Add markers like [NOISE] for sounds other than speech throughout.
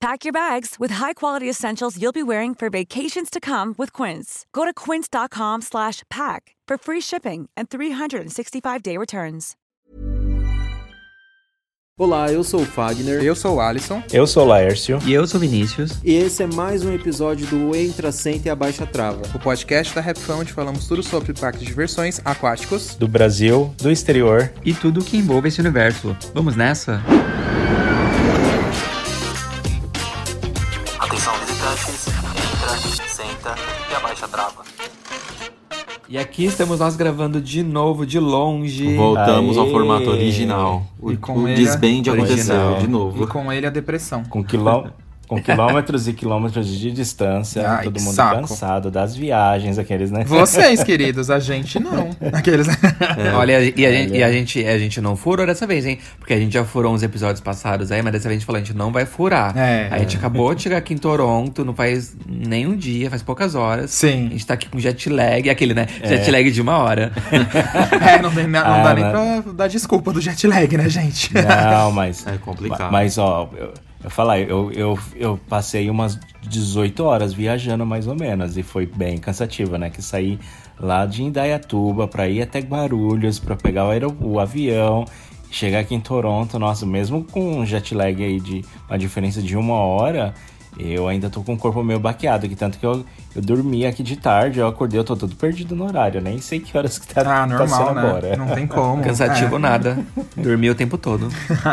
Pack your bags with high-quality essentials you'll be wearing for vacations to come with Quince. Go to quince.com/pack for free shipping and 365-day returns. Olá, eu sou o Fagner. Eu sou o Alisson. Eu sou o Laércio. E eu sou o Vinícius. E esse é mais um episódio do Entra, Senta e Abaixa Trava. O podcast da onde falamos tudo sobre parques de diversões aquáticos. Do Brasil, do exterior. E tudo que envolve esse universo. Vamos nessa? Atenção E aqui estamos nós gravando de novo, de longe. Voltamos Aê. ao formato original. O, E com o ele- desbande aconteceu Original. de E novo. com ele a depressão. Com, quilô... com quilômetros e quilômetros de distância. Ai, todo mundo saco. cansado das viagens, aqueles, né? Vocês, [LAUGHS] queridos, a gente não. Aqueles. Olha, e a, gente, e a gente a gente não furou dessa vez, hein? Porque a gente já furou uns episódios passados aí, mas dessa vez a gente falou, a gente não vai furar. É. a gente acabou de chegar aqui em Toronto, não faz nem um dia, faz poucas horas. Sim. A gente tá aqui com jet lag, aquele, né? Jet lag de uma hora. [LAUGHS] É, não, tem- não Ah, dá nem mas- pra dar desculpa do jet lag, né, gente? Não, mas. É complicado. Mas, ó, eu, eu falar, eu, eu, eu passei umas 18 horas viajando mais ou menos. E foi bem cansativa, né? Que saí lá de Indaiatuba pra ir até Guarulhos, pra pegar o, o avião. Chegar aqui em Toronto, nossa, mesmo com um jet lag aí de uma diferença de uma hora, eu ainda tô com o corpo meio baqueado, que tanto que eu, eu dormi aqui de tarde, eu acordei, eu tô todo perdido no horário, nem sei que horas que tá, Ah, tá sendo normal, né? agora. Não tem como. [LAUGHS] Cansativo É. nada. Dormi o tempo todo.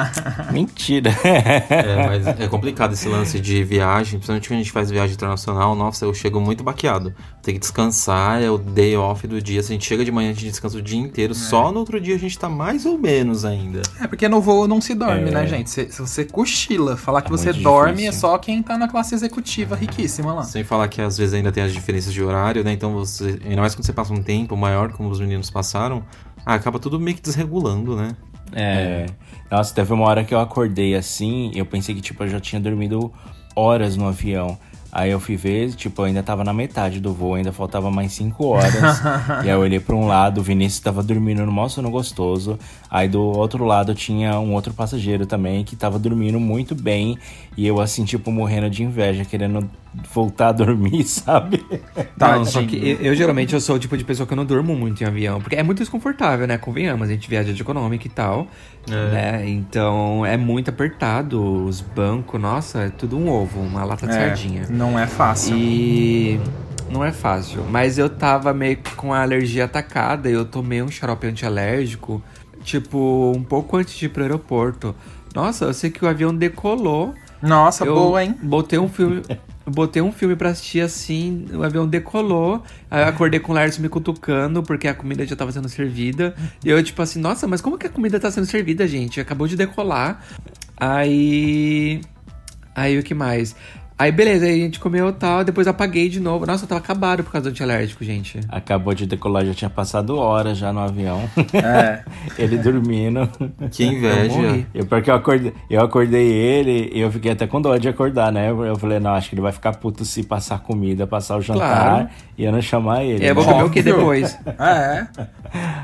[LAUGHS] Mentira. É, mas [LAUGHS] é complicado esse lance de viagem, principalmente quando a gente faz viagem internacional. Nossa, eu chego muito baqueado. Tem que descansar, é o day off do dia. Se a gente chega de manhã, a gente descansa o dia inteiro. É. Só no outro dia a gente tá mais ou menos ainda. É porque no voo não se dorme, É. né, gente? Se, se você cochila, falar que É você dorme difícil. é só quem tá na classe executiva riquíssima lá. Sem falar que às vezes ainda tem as diferenças de horário, né? Então você. Ainda mais quando você passa um tempo maior, como os meninos passaram, ah, acaba tudo meio que desregulando, né? É. Nossa, teve uma hora que eu acordei assim, eu pensei que, tipo, eu já tinha dormido horas no avião. Aí eu fui ver, tipo, eu ainda tava na metade do voo, ainda faltava mais cinco horas. [LAUGHS] e aí eu olhei pra um lado, o Vinícius tava dormindo no maior sono gostoso. Aí do outro lado tinha um outro passageiro também que tava dormindo muito bem. E eu, assim, tipo, morrendo de inveja, querendo voltar a dormir, [LAUGHS] sabe? Não, só que eu, eu, geralmente eu sou o tipo de pessoa que eu não durmo muito em avião, porque é muito desconfortável, né? Convenhamos, a gente viaja de econômica e tal, né? Então é muito apertado, os bancos, nossa, é tudo um ovo, uma lata de É, sardinha. não é fácil. E não é fácil, mas eu tava meio que com a alergia atacada, eu tomei um xarope antialérgico, tipo, um pouco antes de ir pro aeroporto. Nossa, eu sei que o avião decolou. Nossa, eu boa, hein? Botei um filme. Botei um filme pra assistir assim, o avião decolou. Aí eu acordei com o Lars me cutucando, porque a comida já tava sendo servida. E eu, tipo assim, nossa, mas como que a comida tá sendo servida, gente? Acabou de decolar. Aí. Aí o que mais? Aí beleza, aí a gente comeu tal, depois apaguei de novo. Nossa, eu tava acabado por causa do antialérgico, gente. Acabou de decolar, já tinha passado horas já no avião. É. [LAUGHS] ele dormindo. Que inveja. Eu, porque eu acordei, eu acordei ele e eu fiquei até com dó de acordar, né? Eu, falei, não, acho que ele vai ficar puto se passar comida, passar o jantar Claro. e eu não chamar ele. E aí eu vou né? comer o que depois? [LAUGHS] É.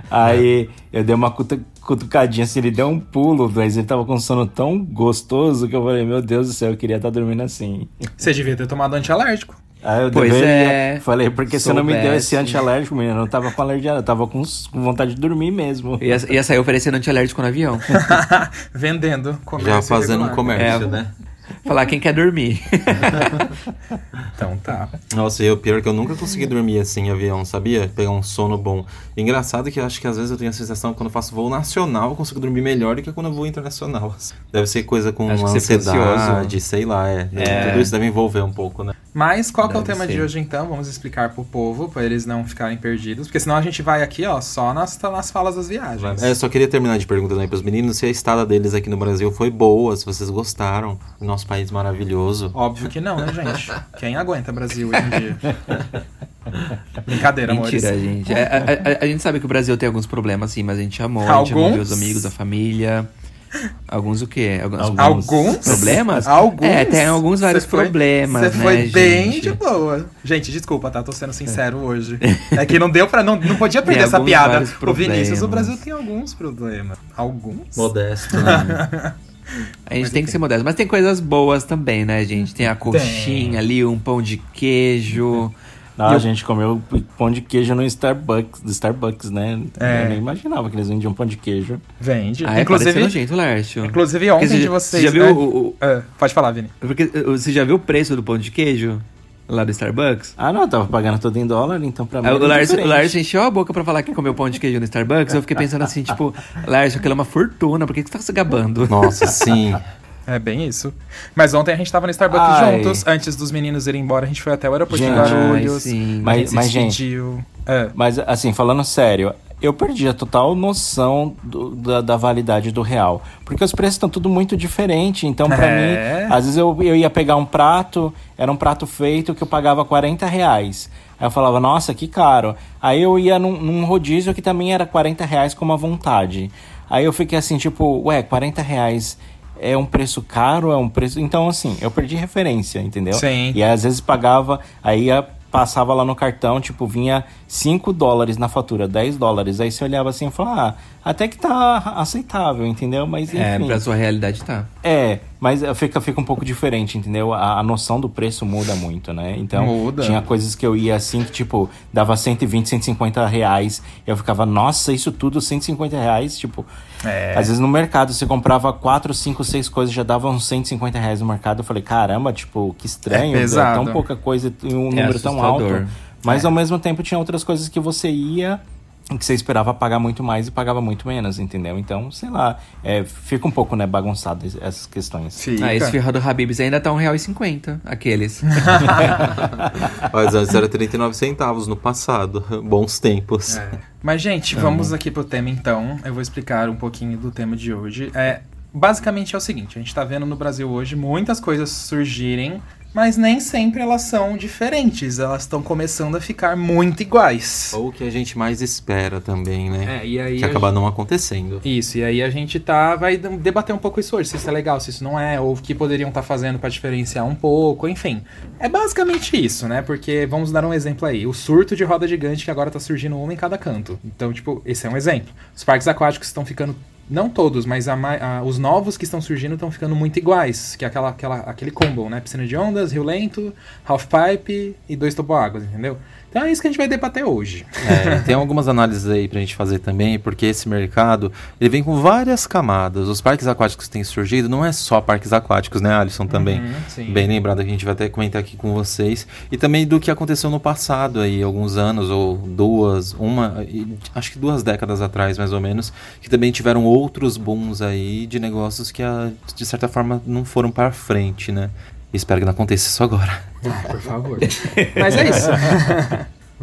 Aí eu dei uma cutu- cutucadinha assim, ele deu um pulo, mas ele tava com um sono tão gostoso que eu falei, meu Deus do céu, eu queria estar dormindo assim. Você devia ter tomado antialérgico. Aí eu Pois deveria- é. Falei, porque você não me deu esse antialérgico, menino, eu não tava com alergia, eu tava com, com vontade de dormir mesmo. Ia, ia sair oferecendo antialérgico no avião. [LAUGHS] Vendendo. Já fazendo um irregular. comércio, É. né? Falar quem quer dormir. [LAUGHS] Então tá. Nossa, e o pior é que eu nunca consegui dormir assim em avião, sabia? Pegar um sono bom. Engraçado que eu acho que às vezes eu tenho a sensação que quando eu faço voo nacional eu consigo dormir melhor do que quando eu voo internacional. Deve ser coisa com ansiedade, ansioso. sei lá, é. É. Tudo isso deve envolver um pouco, né? Mas qual que é o tema ser. de hoje então? Vamos explicar pro povo, pra eles não ficarem perdidos. Porque senão a gente vai aqui, ó, só nas, nas falas das viagens. É, só queria terminar de perguntar também pros meninos se a estada deles aqui no Brasil foi boa, se vocês gostaram. do Nosso país maravilhoso. Óbvio que não, né, gente? Quem aguenta Brasil hoje em dia? [LAUGHS] Brincadeira, Mentira, amores. gente. É, A, a- a gente sabe que o Brasil tem alguns problemas, sim, mas a gente amou. A gente amou Alguns? os amigos, a família. Alguns o quê? Alguns, Alguns. Alguns? problemas? Alguns? É, tem alguns vários foi- problemas, Você né, foi bem gente? de boa. Gente, desculpa, tá? Tô sendo sincero hoje. [LAUGHS] É que não deu pra... Não, não podia perder Tem essa piada. O Vinícius, o. Brasil tem alguns problemas. Alguns? Modesto, [LAUGHS] né? A gente tem que ser modesto. Mas tem coisas boas também, né, gente? Tem a coxinha ali, um pão de queijo. Não, a gente comeu pão de queijo no Starbucks, do Starbucks, né? É. Eu nem imaginava que eles vendiam pão de queijo. Vende. Ah, é inclusive, parecendo gente, Lércio. inclusive ontem de você- vocês... Você já viu né? o, o- É, pode falar, Vini. Porque uh, você já viu o preço do pão de queijo lá do Starbucks? Ah, não, eu tava pagando tudo em dólar, então pra mim. Aí o Lars, o encheu a boca pra falar que comeu pão de queijo no Starbucks. Eu fiquei pensando assim, tipo, Lars, aquilo é uma fortuna, por que que você tá se gabando? Nossa, sim. [LAUGHS] É bem isso. Mas ontem a gente tava no Starbucks Ai. juntos. Antes dos meninos irem embora, a gente foi até o aeroporto Gente, de Guarulhos. ai, sim. Mas- mas, gente. É. Mas, assim, falando sério, eu perdi a total noção do- da, da validade do real. Porque os preços estão tudo muito diferente. Então, pra É. mim, às vezes eu, eu ia pegar um prato, era um prato feito que eu pagava 40 reais. Aí eu falava, nossa, que caro. Aí eu ia num, num rodízio que também era 40 reais como à vontade. Aí eu fiquei assim, tipo, ué, 40 reais é um preço caro, é um preço. Então, assim, eu perdi referência, entendeu? Sim. E às vezes pagava, aí ia, passava lá no cartão, tipo, vinha 5 dólares na fatura, 10 dólares. Aí você olhava assim e falava, ah, até que tá aceitável, entendeu? Mas enfim. É, pra sua realidade tá. É, mas fica, fica um pouco diferente, entendeu? A, a noção do preço muda muito, né? Então, Muda. tinha coisas que eu ia assim, que tipo, dava 120, 150 reais. Eu ficava, nossa, isso tudo 150 reais? Tipo, É. às vezes no mercado você comprava 4, 5, 6 coisas, já dava uns 150 reais no mercado. Eu falei, caramba, tipo, que estranho, É pesado. tão pouca coisa e um É número tão alto. assustador. Mas ao mesmo tempo tinha outras coisas que você ia que você esperava pagar muito mais e pagava muito menos, entendeu? Então, sei lá, é, fica um pouco, né, bagunçado es- essas questões. Fica. Ah, esse ferrado do Habibs ainda tá R$1,50, aqueles. [LAUGHS] Mas antes era 39 centavos no passado. Bons tempos. É. Mas, gente, vamos aqui pro tema então. Eu vou explicar um pouquinho do tema de hoje. É, basicamente é o seguinte: a gente tá vendo no Brasil hoje muitas coisas surgirem, mas nem sempre elas são diferentes. Elas estão começando a ficar muito iguais. Ou o que a gente mais espera também, né? É, e aí que acaba não acontecendo. Isso, e aí a gente tá vai debater um pouco isso hoje, se isso é legal, se isso não é, ou o que poderiam estar fazendo pra diferenciar um pouco, enfim. É basicamente isso, né? Porque vamos dar um exemplo aí, o surto de roda gigante que agora tá surgindo uma em cada canto. Então, tipo, esse é um exemplo. Os parques aquáticos estão ficando não todos, mas a a- os novos que estão surgindo estão ficando muito iguais, que é aquela, aquela, aquele combo, né? Piscina de ondas, rio lento, half pipe e dois toboáguas, entendeu? Então é isso que a gente vai debater hoje. É, tem algumas análises aí pra gente fazer também, porque esse mercado, ele vem com várias camadas. Os parques aquáticos que têm surgido não é só parques aquáticos, né, Alisson, também. Uhum. Bem lembrado que a gente vai até comentar aqui com vocês. E também do que aconteceu no passado aí, alguns anos, ou duas, uma, acho que duas décadas atrás, mais ou menos, que também tiveram outros booms aí de negócios que, ah, de certa forma, não foram para frente, né? Espero que não aconteça isso agora. Por favor. [LAUGHS] Mas é isso.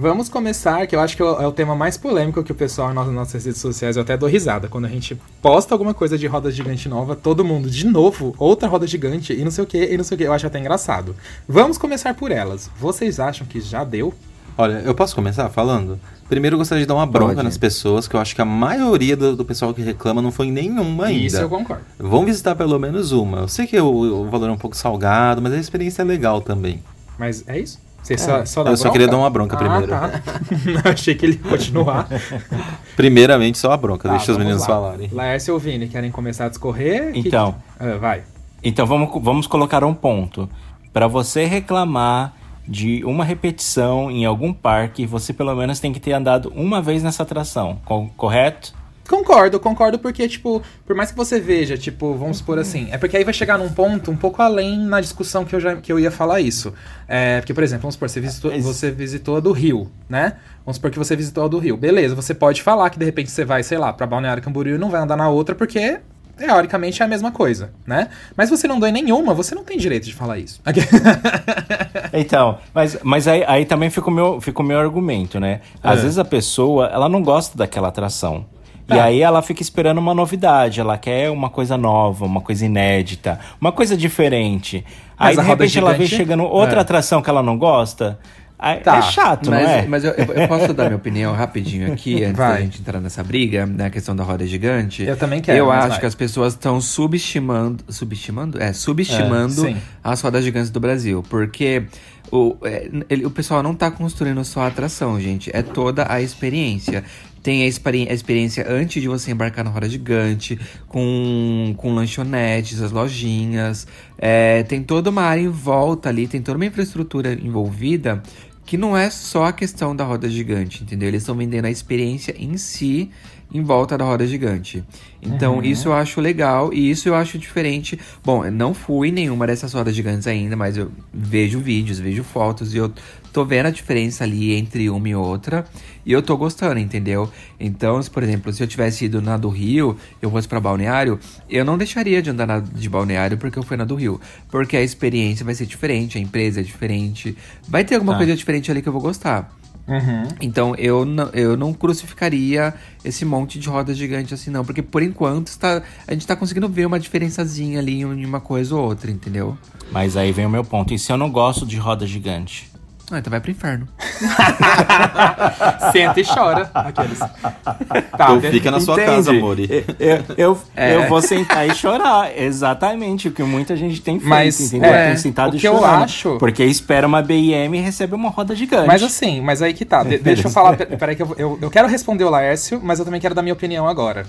Vamos começar, que eu acho que é o tema mais polêmico que o pessoal nas nossas redes sociais, eu até dou risada. Quando a gente posta alguma coisa de roda gigante nova, todo mundo, de novo, outra roda gigante e não sei o que, e não sei o que. Eu acho até engraçado. Vamos começar por elas. Vocês acham que já deu? Olha, eu posso começar falando? Primeiro eu gostaria de dar uma bronca Pode. nas pessoas, que eu acho que a maioria do, do, pessoal que reclama não foi nenhuma ainda. Isso eu concordo. Vão visitar pelo menos uma. Eu sei que o, o valor é um pouco salgado, mas a experiência é legal também. Mas é isso? Você é. só, só eu só queria dar uma bronca ah, primeiro. Tá. [LAUGHS] Achei que ele ia continuar. [LAUGHS] Primeiramente, só a bronca, tá, deixa os meninos lá. falarem. Laércio ou Vini, querem começar a discorrer? Então. Que... Ah, vai. Então vamos, vamos colocar um ponto. Para você reclamar de uma repetição em algum parque, você pelo menos tem que ter andado uma vez nessa atração, correto? Concordo, concordo, porque, tipo, por mais que você veja, tipo, vamos supor assim, é porque aí vai chegar num ponto um pouco além na discussão que eu, já, que eu ia falar isso. É, porque, por exemplo, vamos supor, você visitou, você visitou a do Rio, né? Vamos supor que você visitou a do Rio. Beleza, você pode falar que de repente você vai, sei lá, pra Balneário Camboriú e não vai andar na outra porque teoricamente é a mesma coisa, né? Mas você não dói nenhuma, você não tem direito de falar isso. [LAUGHS] então, mas, mas aí, aí também fica o, meu, fica o meu argumento, né? Às é. vezes a pessoa, ela não gosta daquela atração. E é. aí ela fica esperando uma novidade, ela quer uma coisa nova, uma coisa inédita, uma coisa diferente. Mas aí de repente ela vê chegando outra é. atração que ela não gosta. Tá, é chato, mas, não é? Mas eu, eu, [LAUGHS] posso dar minha opinião rapidinho aqui, antes Vai. da gente entrar nessa briga, na né, questão da roda gigante. Eu também quero. Eu acho vai. que as pessoas estão subestimando. Subestimando? É, subestimando é, as rodas gigantes do Brasil. Porque o, é, ele, o pessoal não está construindo só a atração, gente. É toda a experiência. Tem a, experi a, experiência antes de você embarcar na roda gigante, com, com lanchonetes, as lojinhas. É, tem toda uma área em volta ali, tem toda uma infraestrutura envolvida que não é só a questão da roda gigante, entendeu? Eles estão vendendo a experiência em si em volta da roda gigante. Então, uhum. isso eu acho legal e isso eu acho diferente. Bom, eu não fui em nenhuma dessas rodas gigantes ainda, mas eu vejo vídeos, vejo fotos e eu tô vendo a diferença ali entre uma e outra e eu tô gostando, entendeu? Então, por exemplo, se eu tivesse ido na do Rio, eu fosse para Balneário, eu não deixaria de andar na de Balneário porque eu fui na do Rio, porque a experiência vai ser diferente, a empresa é diferente, vai ter alguma ah. coisa diferente ali que eu vou gostar. Uhum. Então eu não, eu não crucificaria esse monte de roda gigante assim, não. Porque por enquanto está, a gente está conseguindo ver uma diferençazinha ali em uma coisa ou outra, entendeu? Mas aí vem o meu ponto. E se eu não gosto de roda gigante? Ah, então vai pro inferno. [LAUGHS] Senta e chora. Aqueles. Tá, Ou fica na sua Entende? casa, amor. Eu, eu, é. eu, vou sentar e chorar. Exatamente o que muita gente tem feito, mas, entendeu? É, tem sentado e chorando. Eu acho... Porque espera uma BIM e recebe uma roda gigante. Mas assim, mas aí que tá. De deixa eu falar. [LAUGHS] Peraí que eu, eu, eu quero responder o Laércio, mas eu também quero dar minha opinião agora.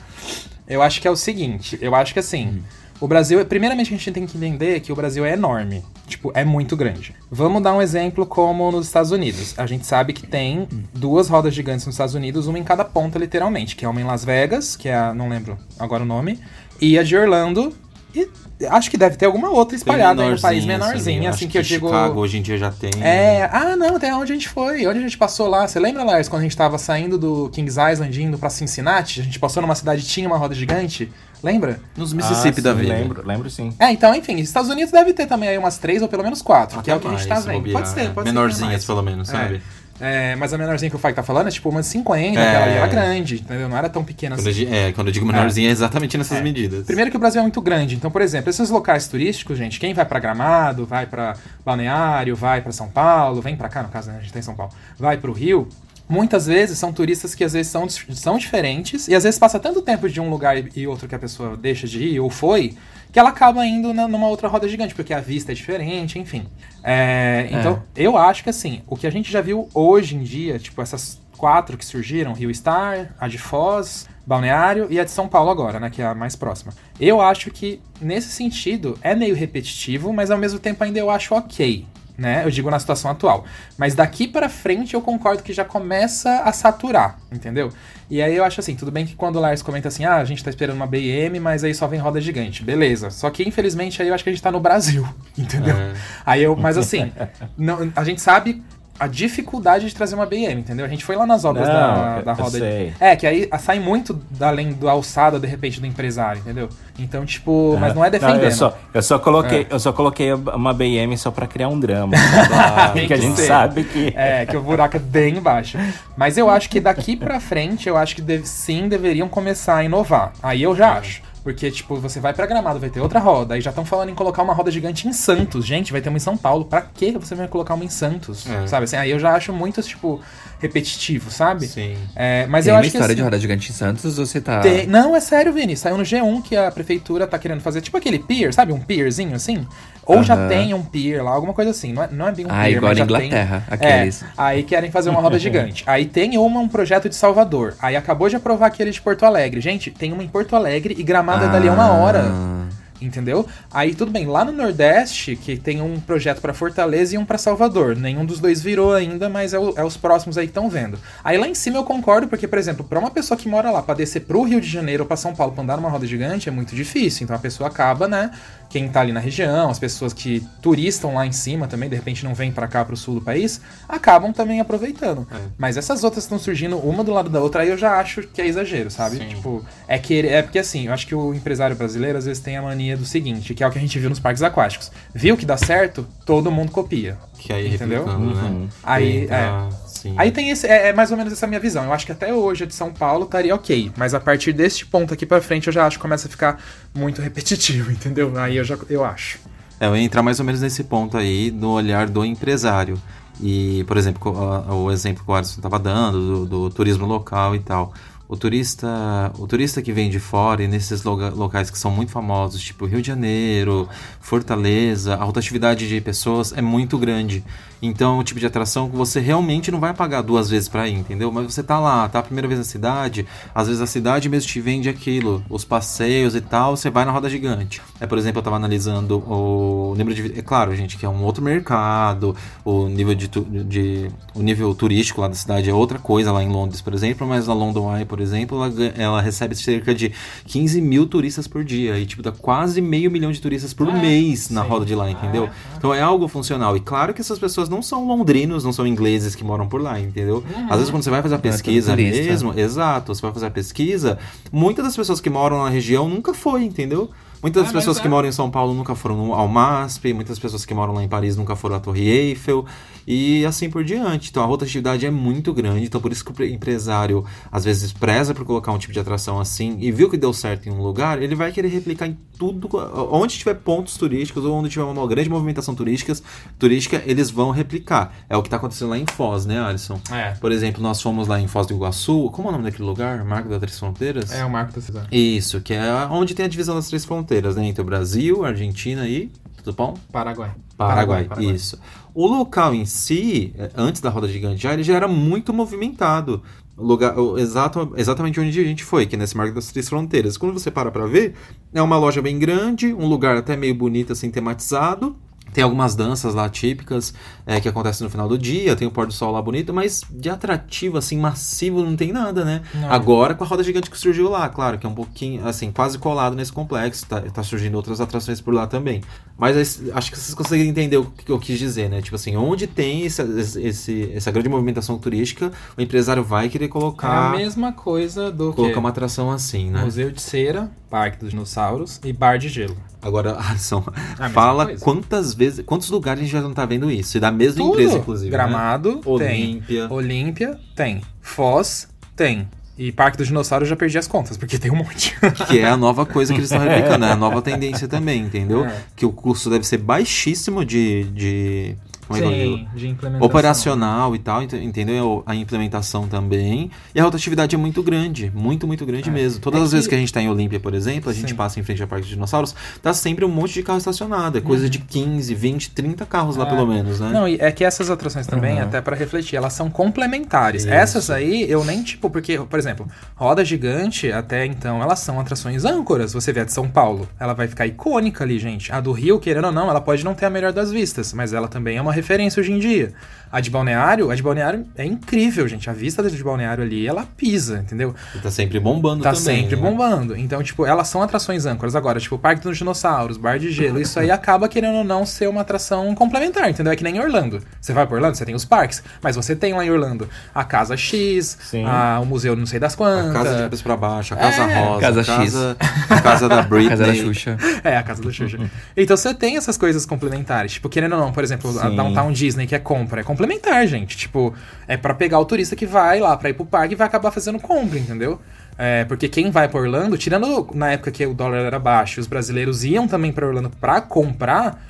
Eu acho que é o seguinte. Eu acho que assim... Hum o Brasil, primeiramente a gente tem que entender que o Brasil é enorme, tipo, é muito grande. Vamos dar um exemplo como nos Estados Unidos. A gente sabe que tem duas rodas gigantes nos Estados Unidos, uma em cada ponta literalmente, que é uma em Las Vegas, que é a, não lembro agora o nome, e a de Orlando, e acho que deve ter alguma outra espalhada aí no país menorzinha, assim, assim que, que, eu digo. Chicago hoje em dia já tem. É, ah, não, até onde a gente foi, onde a gente passou lá. Você lembra, Lars, quando a gente tava saindo do Kings Island indo pra Cincinnati? A gente passou numa cidade que tinha uma roda gigante. Lembra? Nos Mississippi ah, da vida. Lembro, lembro sim. É, então, enfim, Estados Unidos deve ter também aí umas três ou pelo menos quatro, que é o que a gente tá vendo. Bobear, pode ser, pode Menorzinhas, ser. pelo menos, sabe? É, mas a menorzinha que o Fai tá falando é tipo uma de 50, é. aquela ali era grande, entendeu? Não era tão pequena quando assim. Eu, é, quando eu digo menorzinha é, é exatamente nessas é. medidas. Primeiro que o Brasil é muito grande. Então, por exemplo, esses locais turísticos, gente, quem vai para Gramado, vai para Balneário, vai para São Paulo, vem para cá, no caso, né, a gente tá em São Paulo, vai pro Rio, muitas vezes são turistas que às vezes são, são diferentes e às vezes passa tanto tempo de um lugar e outro que a pessoa deixa de ir ou foi que ela acaba indo na, numa outra roda gigante porque a vista é diferente, enfim. É, então é. eu acho que assim o que a gente já viu hoje em dia, tipo essas quatro que surgiram, Rio Star, a de Foz, Balneário e a de São Paulo agora, né, que é a mais próxima. Eu acho que nesse sentido é meio repetitivo, mas ao mesmo tempo ainda eu acho ok né? Eu digo na situação atual. Mas daqui para frente eu concordo que já começa a saturar, entendeu? E aí eu acho assim, tudo bem que quando o Lars comenta assim, ah, a gente tá esperando uma BM, mas aí só vem roda gigante. Beleza. Só que infelizmente aí eu acho que a gente tá no Brasil, [LAUGHS] entendeu? É. Aí eu, mas assim, não, a gente sabe a dificuldade de trazer uma BM, entendeu? A gente foi lá nas obras Não, da, da roda. sei. É, que aí sai muito além da alçada, de repente, do empresário, entendeu? Então, tipo, mas não é defendendo. eu, só, eu, só coloquei, É. eu só coloquei uma BM só pra criar um drama. [LAUGHS] Porque a que gente ser. sabe que. É, que o buraco é bem baixo. Mas eu acho que daqui pra frente, eu acho que deve- sim deveriam começar a inovar. Aí eu já acho. Porque, tipo, você vai pra Gramado, vai ter outra roda. Aí já estão falando em colocar uma roda gigante em Santos. Gente, vai ter uma em São Paulo. Pra que você vai colocar uma em Santos? É. Sabe assim? Aí eu já acho muito, tipo, repetitivo, sabe? Sim. É, mas Tem eu uma acho que. história de assim, roda gigante em Santos ou você tá... tem- Não, é sério, Vini. Saiu no G1 que a prefeitura tá querendo fazer tipo aquele pier, sabe? Um pierzinho assim. Ou já Aham. tem um pier lá, alguma coisa assim. Não é, não é bem um Ah, pier, igual mas já tem- Inglaterra, É, aqueles. aí querem fazer uma roda [LAUGHS] gigante. Aí tem uma, um projeto de Salvador. Aí acabou de aprovar aquele de Porto Alegre. Gente, tem uma em Porto Alegre e Gramado é dali a uma hora. Ah. Entendeu? Aí tudo bem, lá no Nordeste, que tem um projeto pra Fortaleza e um pra Salvador. Nenhum dos dois virou ainda, mas é, o- é os próximos aí que estão vendo. Aí lá em cima eu concordo, porque, por exemplo, pra uma pessoa que mora lá, pra descer pro Rio de Janeiro ou pra São Paulo pra andar numa roda gigante, é muito difícil. Então a pessoa acaba, né? Quem tá ali na região, as pessoas que turistam lá em cima também, de repente não vêm pra cá, pro sul do país, acabam também aproveitando. Mas essas outras estão surgindo uma do lado da outra, aí eu já acho que é exagero, sabe? Sim. Tipo, é que é porque assim, eu acho que o empresário brasileiro às vezes tem a mania do seguinte, que é o que a gente viu nos parques aquáticos. Viu que dá certo, todo mundo copia. Que aí Entendeu? né? Uhum. Aí, é. Sim. Aí tem esse, é, é mais ou menos essa minha visão. Eu acho que até hoje a de São Paulo estaria ok, mas a partir deste ponto aqui pra frente eu já acho que começa a ficar muito [LAUGHS] repetitivo, entendeu? Aí eu já eu acho. É, eu ia entrar mais ou menos nesse ponto aí, no olhar do empresário. E, por exemplo, o exemplo que o Alisson estava dando, do, do turismo local e tal. O turista, o turista que vem de fora e nesses locais que são muito famosos, tipo Rio de Janeiro, Fortaleza, a rotatividade de pessoas é muito grande. Então, um tipo de atração que você realmente não vai pagar duas vezes para ir, entendeu? Mas você tá lá, tá a primeira vez na cidade, às vezes a cidade mesmo te vende aquilo, os passeios e tal, você vai na roda gigante. É, por exemplo, eu tava analisando o número de. É claro, gente, que é um outro mercado, o nível de, de o nível turístico lá da cidade é outra coisa lá em Londres, por exemplo, mas a London Eye, por exemplo, ela, ela recebe cerca de 15 mil turistas por dia e tipo dá quase meio milhão de turistas por mês na roda de lá, entendeu? Então é algo funcional. E claro que essas pessoas não são londrinos, não são ingleses que moram por lá, entendeu? Às vezes quando você vai fazer a tudo pesquisa turista. mesmo, exato, você vai fazer a pesquisa, muitas das pessoas que moram na região nunca foi, entendeu? Muitas das Ah, pessoas é. que moram em São Paulo nunca foram ao MASP, muitas pessoas que moram lá em Paris nunca foram à Torre Eiffel e assim por diante. Então a rotatividade é muito grande, então por isso que o pre- empresário às vezes preza por colocar um tipo de atração assim e viu que deu certo em um lugar, ele vai querer replicar em tudo, onde tiver pontos turísticos ou onde tiver uma grande movimentação turística, turística eles vão replicar. É o que está acontecendo lá em Foz, né, Alisson? É. Por exemplo, nós fomos lá em Foz do Iguaçu, como é o nome daquele lugar? Marco das Três Fronteiras? É o Marco da Cidade. Isso, que é onde tem a divisão das três fronteiras, né? Entre o Brasil, Argentina e. Tudo bom? Paraguai. Paraguai, isso. O local em si, eh, antes da roda gigante já, ele já era muito movimentado. O lugar, o exato, exatamente onde a gente foi, que é nesse Marco das Três Fronteiras. Quando você para pra ver, é uma loja bem grande, um lugar até meio bonito, assim, tematizado. Tem algumas danças lá típicas eh, que acontecem no final do dia, tem o pôr do sol lá bonito, mas de atrativo, assim, massivo, não tem nada, né? Não. Agora com a roda gigante que surgiu lá, claro, que é um pouquinho, assim, quase colado nesse complexo, tá, tá surgindo outras atrações por lá também. Mas acho que vocês conseguem entender o que eu quis dizer, né? Tipo assim, onde tem esse, esse- essa grande movimentação turística, o empresário vai querer É a colocar, mesma coisa do que colocar uma atração assim, né? Museu de Cera, Parque dos Dinossauros e Bar de Gelo. Agora, [LAUGHS] Alisson, É mesma fala coisa. quantas vezes, quantos lugares a gente já não tá vendo isso? E da mesma Tudo. empresa, inclusive. né? Gramado Olímpia. tem. Olímpia tem. Foz tem. E Parque dos Dinossauros eu já perdi as contas, porque tem um monte. [LAUGHS] Que é a nova coisa que eles estão replicando, é a nova [LAUGHS] tendência também, entendeu? É. Que o custo deve ser baixíssimo de. de como é que digo? Sim, de implementação. operacional e tal, ent- entendeu? A implementação também. E a rotatividade é muito grande, muito, muito grande É. mesmo. Todas É as vezes que- que a gente tá em Olímpia, por exemplo, a gente Sim. passa em frente ao Parque de Dinossauros, tá sempre um monte de carro estacionado. É coisa de 15, 20, 30 carros lá É. pelo menos, né? Não, e é que essas atrações também, Uhum. até pra refletir, elas são complementares. Isso. Essas aí, eu nem, tipo, porque, por exemplo, Roda Gigante, até então, elas são atrações âncoras. Você vê a de São Paulo, ela vai ficar icônica ali, gente. A do Rio, querendo ou não, ela pode não ter a melhor das vistas, mas ela também é uma referência hoje em dia. A de Balneário, a de Balneário é incrível, gente. A vista de Balneário ali, ela pisa, entendeu? E tá sempre bombando Tá também. sempre né? bombando. Então, tipo, elas são atrações âncoras. Agora, tipo, o Parque dos Dinossauros, Bar de Gelo, isso aí acaba, querendo ou não, ser uma atração complementar, entendeu? É que nem em Orlando. Você vai pra Orlando, você tem os parques, mas você tem lá em Orlando a Casa X, a- o museu não sei das A quantas. casa de cabeça pra baixo, a casa É. rosa, Casa a X. casa, a casa da [LAUGHS] Britney. Casa da Xuxa. É, a casa do Xuxa. então você tem essas coisas complementares. Tipo, querendo ou não, por exemplo, a Sim. Downtown Disney, que é compra, é complementar, gente. Tipo, é pra pegar o turista que vai lá pra ir pro parque e vai acabar fazendo compra, entendeu? É, porque quem vai pra Orlando, tirando na época que o dólar era baixo, os brasileiros iam também pra Orlando pra comprar.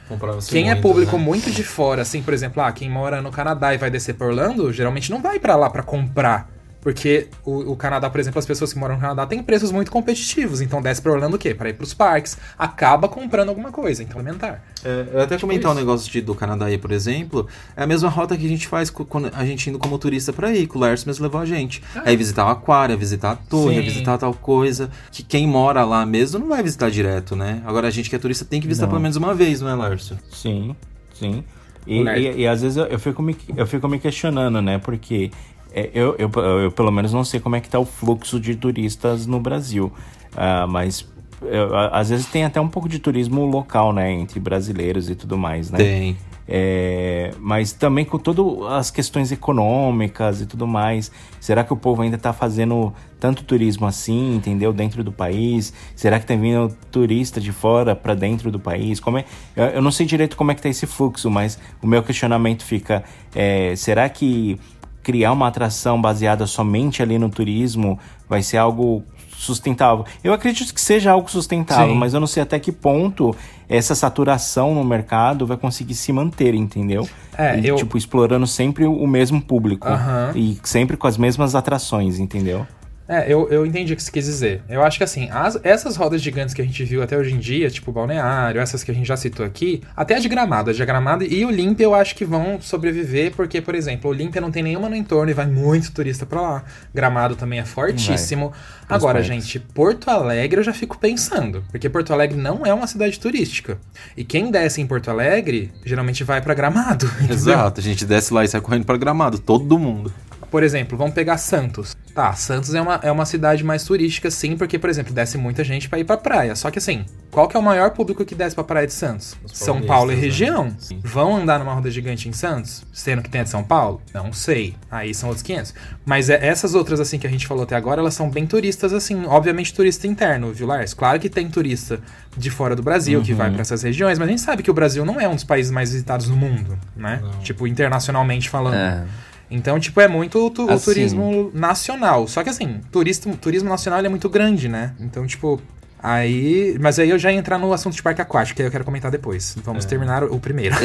Quem é muito, público né? muito de fora, assim, por exemplo, ah, quem mora no Canadá e vai descer pra Orlando, geralmente não vai pra lá pra comprar. Porque o, o Canadá, por exemplo, as pessoas que moram no Canadá têm preços muito competitivos. Então desce pra Orlando o quê? Pra ir pros parques. Acaba comprando alguma coisa, implementar. É, eu até comentar isso. um negócio de, do Canadá aí, por exemplo. É a mesma rota que a gente faz quando a gente indo como turista pra ir, que o Lars mesmo levou a gente. Aí visitar o aquário, visitar a torre, Sim. visitar tal coisa. Que quem mora lá mesmo não vai visitar direto, né? Agora a gente que é turista tem que visitar Não. pelo menos uma vez, não é, Lárcio? Sim, sim. E, e- e às vezes eu, eu fico me, eu fico me questionando, né? Porque eu, eu, eu, pelo menos não sei como é que tá o fluxo de turistas no Brasil. Ah, mas eu- às vezes tem até um pouco de turismo local, né? Entre brasileiros e tudo mais, né? Tem. É, mas também com todas as questões econômicas e tudo mais. Será que o povo ainda está fazendo tanto turismo assim, entendeu? Dentro do país? Será que tem vindo turista de fora para dentro do país? Como é, eu, eu não sei direito como é que tá esse fluxo, mas o meu questionamento fica: é, será que criar uma atração baseada somente ali no turismo vai ser algo sustentável? Eu acredito que seja algo sustentável, Sim. mas eu não sei até que ponto essa saturação no mercado vai conseguir se manter, entendeu? É, E, eu- Tipo, explorando sempre o mesmo público. Aham. E sempre com as mesmas atrações, entendeu? É, eu, eu entendi o que você quis dizer. Eu acho que assim, as- essas rodas gigantes que a gente viu até hoje em dia, tipo Balneário, essas que a gente já citou aqui, até a de Gramado, a de Gramado e o Olímpia eu acho que vão sobreviver, porque, por exemplo, o Olímpia não tem nenhuma no entorno e vai muito turista pra lá. Gramado também é fortíssimo. Agora, parques. gente, Porto Alegre eu já fico pensando, porque Porto Alegre não é uma cidade turística. E quem desce em Porto Alegre, geralmente vai pra Gramado. [LAUGHS] entendeu? Exato, a gente desce lá e sai correndo pra gramado, todo mundo. Por exemplo, vamos pegar Santos. Tá, Santos é uma, é uma cidade mais turística, sim, porque, por exemplo, desce muita gente pra ir pra praia. Só que assim, qual que é o maior público que desce pra praia de Santos? São Paulo e né? região. Sim. Vão andar numa roda gigante em Santos, sendo que tem a de São Paulo? Não sei. Aí são outros 500. Mas é, essas outras, assim, que a gente falou até agora, elas são bem turistas, assim, obviamente turista interno, viu, Lars? Claro que tem turista de fora do Brasil que vai pra essas regiões, mas a gente sabe que o Brasil não é um dos países mais visitados no mundo, né? Tipo, internacionalmente falando. É. Então, tipo, é muito o, tu- o Assim. turismo nacional. Só que assim, turismo, turismo nacional é muito grande, né? Então, tipo, aí. Mas aí eu já ia entrar no assunto de parque aquático, que aí eu quero comentar depois. Vamos terminar o, o primeiro.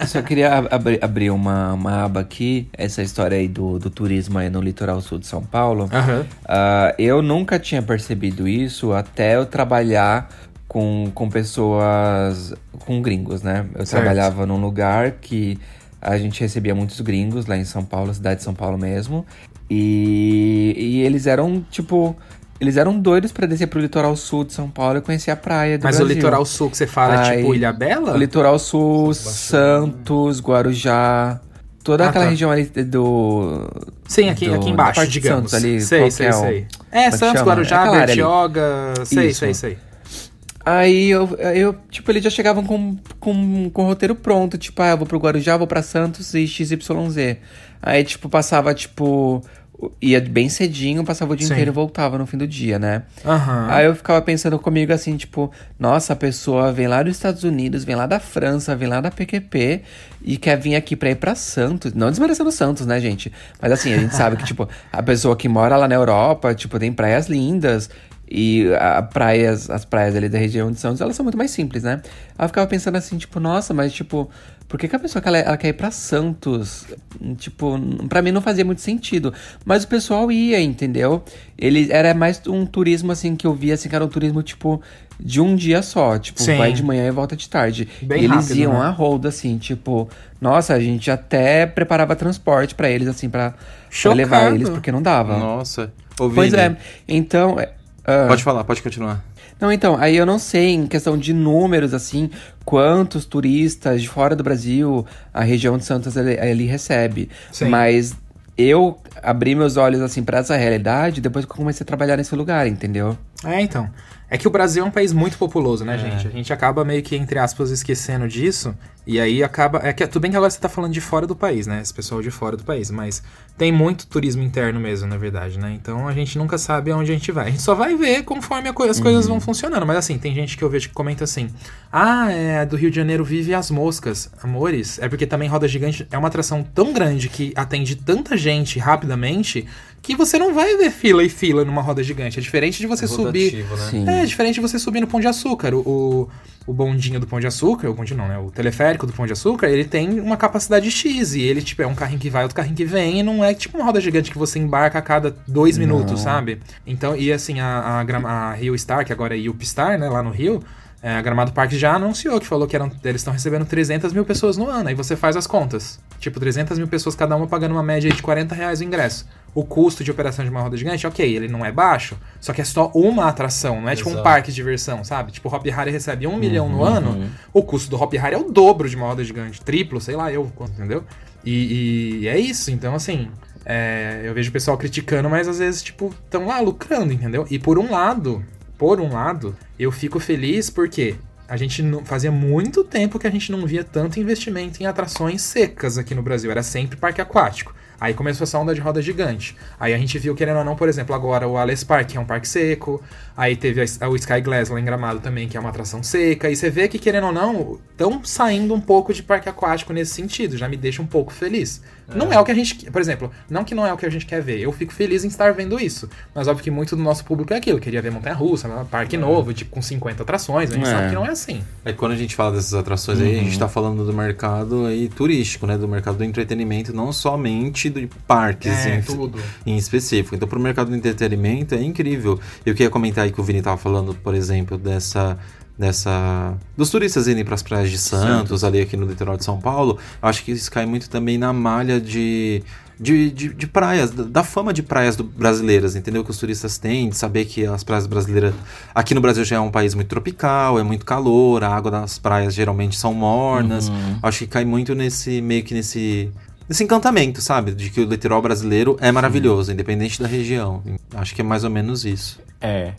Eu só queria ab- abri- abrir uma, uma aba aqui, essa história aí do, do turismo aí no litoral sul de São Paulo. Aham. Ah, eu nunca tinha percebido isso até eu trabalhar com, com pessoas, com gringos, né? Eu Certo. trabalhava num lugar que a gente recebia muitos gringos lá em São Paulo, cidade de São Paulo mesmo. E, e eles eram, tipo, eles eram doidos pra descer pro litoral sul de São Paulo e conhecer a praia do Mas Brasil. o litoral sul que você fala é tipo Ilha Bela? O litoral sul, Santos, Guarujá, toda Ah, aquela tá. região ali do. Sim, aqui, do- aqui embaixo, parte de digamos. Santos ali, sei, sei, é sei. É, Santos, chama? Guarujá, ali. Bertioga. Sei, Isso. sei, sei. Aí eu, eu, tipo, eles já chegavam com, com, com o roteiro pronto, tipo, ah, eu vou pro Guarujá, vou pra Santos e XYZ. Aí, tipo, passava, tipo, ia bem cedinho, passava o dia Sim. inteiro e voltava no fim do dia, né? Aham. Aí eu ficava pensando comigo assim, tipo, nossa, a pessoa vem lá dos Estados Unidos, vem lá da França, vem lá da PQP e quer vir aqui pra ir pra Santos. Não desmerecendo Santos, né, gente? Mas assim, a gente sabe que, [LAUGHS] tipo, a pessoa que mora lá na Europa, tipo, tem praias lindas. E a praias, as praias ali da região de Santos, elas são muito mais simples, né? Aí eu ficava pensando assim, tipo, nossa, mas tipo, por que, que a pessoa que ela, ela quer ir pra Santos? Tipo, pra mim não fazia muito sentido. Mas o pessoal ia, entendeu? Ele era mais um turismo, assim, que eu via, assim, que era um turismo, tipo, de um dia só. Tipo, Sim. vai de manhã e volta de tarde. Bem e eles rápido, iam né? a roda, assim, tipo, nossa, a gente até preparava transporte pra eles, assim, pra, pra levar eles, porque não dava. Nossa. Ô, Pois é. Então, é, Ah. Pode falar, pode continuar. Não, então, aí eu não sei, em questão de números, assim, quantos turistas de fora do Brasil a região de Santos ele recebe. Sim. Mas eu abri meus olhos, assim, para essa realidade depois que eu comecei a trabalhar nesse lugar, entendeu? É, então. É que o Brasil é um país muito populoso, né, é. gente? A gente acaba meio que, entre aspas, esquecendo disso. E aí acaba. É que tudo bem que agora você tá falando de fora do país, né? Esse pessoal de fora do país. Mas tem muito turismo interno mesmo, na verdade, né? Então a gente nunca sabe aonde a gente vai. A gente só vai ver conforme as coisas uhum. vão funcionando. Mas assim, tem gente que eu vejo que comenta assim: Ah, é, do Rio de Janeiro vive as moscas. Amores, é porque também Roda Gigante é uma atração tão grande que atende tanta gente rapidamente que você não vai ver fila e fila numa roda gigante. É diferente de você é subir. Né? É, diferente de você subir no Pão de Açúcar. O, o, bondinho do Pão de Açúcar, o bondinho não, né? O teleférico do Pão de Açúcar, ele tem uma capacidade X. E ele, tipo, é um carrinho que vai, outro carrinho que vem. E não é tipo uma roda gigante que você embarca a cada dois não. minutos, sabe? Então, e assim, a, a, a Rio Star, que agora é Upstar, né? Lá no Rio. É, a Gramado Park já anunciou que falou que eram, eles estão recebendo 300 mil pessoas no ano. Aí você faz as contas. Tipo, 300 mil pessoas cada uma pagando uma média de 40 reais o ingresso o custo de operação de uma roda gigante, ok, ele não é baixo, só que é só uma atração, não é Exato. tipo um parque de diversão, sabe? Tipo, o Hop Harry recebe um uhum, milhão no uhum. ano, o custo do Hop Harry é o dobro de uma roda gigante, triplo, sei lá, eu, entendeu? E, e é isso, então assim, é, eu vejo o pessoal criticando, mas às vezes, tipo, estão lá lucrando, entendeu? E por um lado, por um lado, eu fico feliz porque a gente não, fazia muito tempo que a gente não via tanto investimento em atrações secas aqui no Brasil. Era sempre parque aquático. Aí começou essa onda de roda gigante. Aí a gente viu, querendo ou não, por exemplo, agora o Alice Park, que é um parque seco. Aí teve a, o Sky Glass lá em Gramado também, que é uma atração seca. E você vê que, querendo ou não, estão saindo um pouco de parque aquático nesse sentido. Já me deixa um pouco feliz. É. Não é o que a gente. Por exemplo, não que não é o que a gente quer ver. Eu fico feliz em estar vendo isso. Mas óbvio que muito do nosso público é aquilo. Queria ver Montanha Russa, parque é. novo, tipo, com 50 atrações. A gente é. sabe que não é assim. É quando a gente fala dessas atrações uhum. aí, a gente tá falando do mercado aí turístico, né? Do mercado do entretenimento, não somente de parques é, em, tudo. em específico. Então, pro mercado do entretenimento é incrível. Eu queria comentar aí que o Vini tava falando, por exemplo, dessa dessa dos turistas irem para as praias de Santos, Santos, ali aqui no litoral de São Paulo, acho que isso cai muito também na malha de de, de, de, praias, da fama de praias do, brasileiras, entendeu? Que os turistas têm, de saber que as praias brasileiras. Aqui no Brasil já é um país muito tropical, é muito calor, a água das praias geralmente são mornas. Uhum. Acho que cai muito nesse, meio que nesse. Nesse encantamento, sabe? De que o litoral brasileiro é maravilhoso, Sim. independente da região. Acho que é mais ou menos isso. É,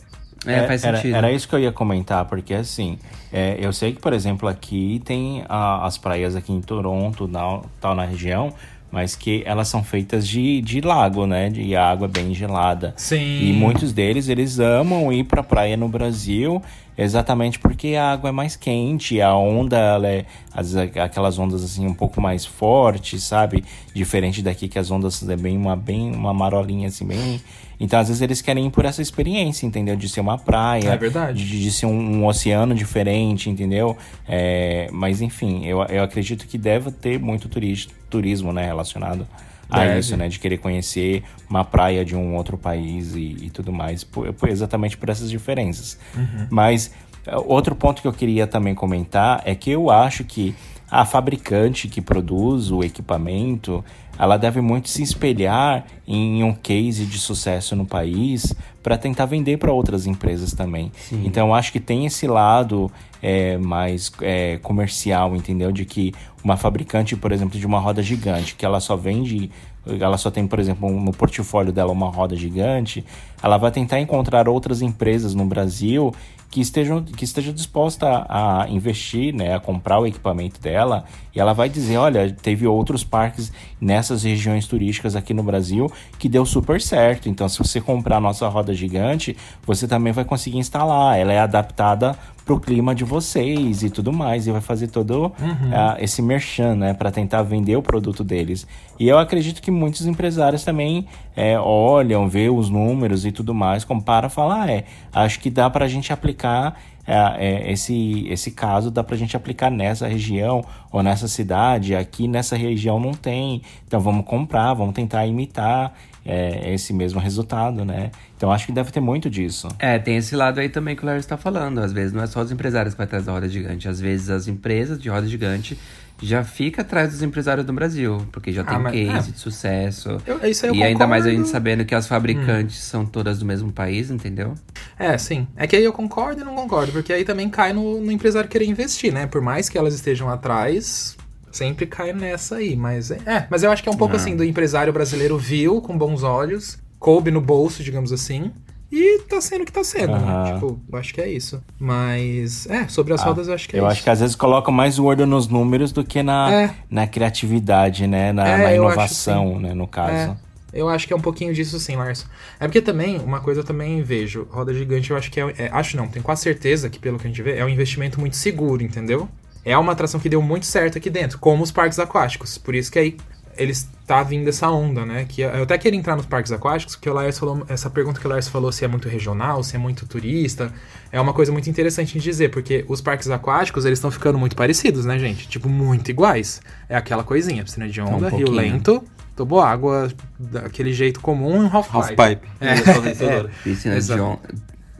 é, faz sentido. Era, era, isso que eu ia comentar, porque assim, é, eu sei que, por exemplo, aqui tem a, as praias aqui em Toronto, na, tal na região, mas que elas são feitas de, de lago, né? De água bem gelada. Sim. E muitos deles, eles amam ir pra praia no Brasil exatamente porque a água é mais quente, a onda, ela é as, aquelas ondas assim um pouco mais fortes, sabe? Diferente daqui que as ondas é bem uma, bem uma marolinha assim, bem então, às vezes, eles querem ir por essa experiência, entendeu? De ser uma praia. É verdade. De, de ser um, um, oceano diferente, entendeu? É, mas, enfim, eu, eu acredito que deve ter muito turista, turismo, né? Relacionado a deve. isso, né? De querer conhecer uma praia de um outro país e, e tudo mais. Por, por, exatamente por essas diferenças. Uhum. Mas, é, outro ponto que eu queria também comentar é que eu acho que a fabricante que produz o equipamento ela deve muito se espelhar em um case de sucesso no país para tentar vender para outras empresas também. Sim. Então, eu acho que tem esse lado é, mais é, comercial, entendeu? De que uma fabricante, por exemplo, de uma roda gigante, que ela só vende ela só tem, por exemplo, no portfólio dela uma roda gigante, ela vai tentar encontrar outras empresas no Brasil que estejam que esteja disposta a, investir, né, a comprar o equipamento dela, e ela vai dizer, olha, teve outros parques nessas regiões turísticas aqui no Brasil que deu super certo. Então, se você comprar a nossa roda gigante, você também vai conseguir instalar. Ela é adaptada pro clima de vocês e tudo mais, e vai fazer todo uhum. uh, esse merchan, né, para tentar vender o produto deles. E eu acredito que muitos empresários também é, olham, vê os números e tudo mais, compara e falam, ah, é, acho que dá para a gente aplicar é, é, esse, esse caso dá para a gente aplicar nessa região ou nessa cidade, aqui nessa região não tem, então vamos comprar, vamos tentar imitar é, esse mesmo resultado, né? Então acho que deve ter muito disso. É, tem esse lado aí também que o Larry está falando. Às vezes não é só os empresários que vai atrás da roda gigante, às vezes as empresas de roda gigante já fica atrás dos empresários do Brasil, porque já tem Ah, mas- case é. de sucesso. Eu- isso aí eu e ainda mais a gente sabendo que as fabricantes são todas do mesmo país, entendeu? É, sim. É que aí eu concordo e não concordo, porque aí também cai no, no empresário querer investir, né? Por mais que elas estejam atrás, sempre cai nessa aí. Mas é, é, mas eu acho que é um pouco assim, do empresário brasileiro viu com bons olhos, coube no bolso, digamos assim. E tá sendo o que tá sendo, né? Aham. Tipo, eu acho que é isso. Mas, é, sobre as Ah, rodas eu acho que é eu isso. acho que às vezes colocam mais o olho nos números do que na, É. na criatividade, né? Na, É, na eu acho inovação, né? No caso. É, eu acho que é um pouquinho disso sim, Larson. É porque também, uma coisa eu também vejo, roda gigante eu acho que é, é- acho não, tenho quase certeza que pelo que a gente vê, é um investimento muito seguro, entendeu? É uma atração que deu muito certo aqui dentro, como os parques aquáticos. Por isso que aí eles tá vindo essa onda, né? Que eu até queria entrar nos parques aquáticos, porque o Lars falou, essa pergunta que o Lars falou se é muito regional, se é muito turista, é uma coisa muito interessante de dizer, porque os parques aquáticos, eles estão ficando muito parecidos, né, gente? Tipo, muito iguais. É aquela coisinha, piscina de onda, rio pouquinho. lento, toboágua, daquele jeito comum e um half Half pipe. pipe. É. Fornecedora. Piscina, de, on...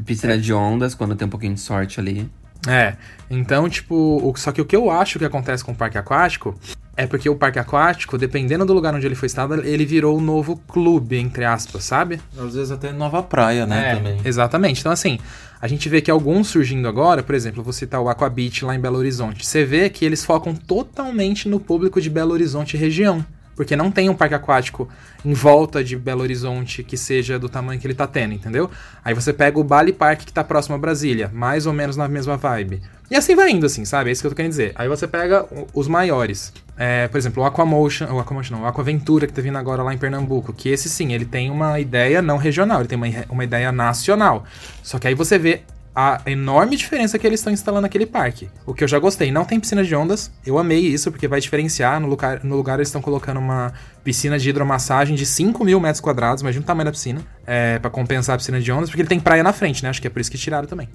Piscina de ondas, quando tem um pouquinho de sorte ali. É, então, tipo, o- só que o que eu acho que acontece com o parque aquático é porque o parque aquático, dependendo do lugar onde ele foi instalado, ele virou um novo clube, entre aspas, sabe? Às vezes até nova praia, né? É, também. Exatamente. Então, assim, a gente vê que alguns surgindo agora, por exemplo, vou citar o Aqua Beach lá em Belo Horizonte. Você vê que eles focam totalmente no público de Belo Horizonte e região. Porque não tem um parque aquático em volta de Belo Horizonte que seja do tamanho que ele tá tendo, entendeu? Aí você pega o Bali Park que tá próximo a Brasília, mais ou menos na mesma vibe. E assim vai indo, assim, sabe? É isso que eu tô querendo dizer. Aí você pega os maiores. É, por exemplo, o Aquamotion, o Aquamotion não, o Aquaventura que tá vindo agora lá em Pernambuco, que esse sim, ele tem uma ideia não regional, ele tem uma, uma ideia nacional. Só que aí você vê a enorme diferença que eles estão instalando naquele parque. O que eu já gostei, não tem piscina de ondas, eu amei isso, porque vai diferenciar. No lugar, no lugar eles estão colocando uma piscina de hidromassagem de 5 mil metros quadrados, imagina o tamanho da piscina, é, para compensar a piscina de ondas, porque ele tem praia na frente, né? Acho que é por isso que tiraram também.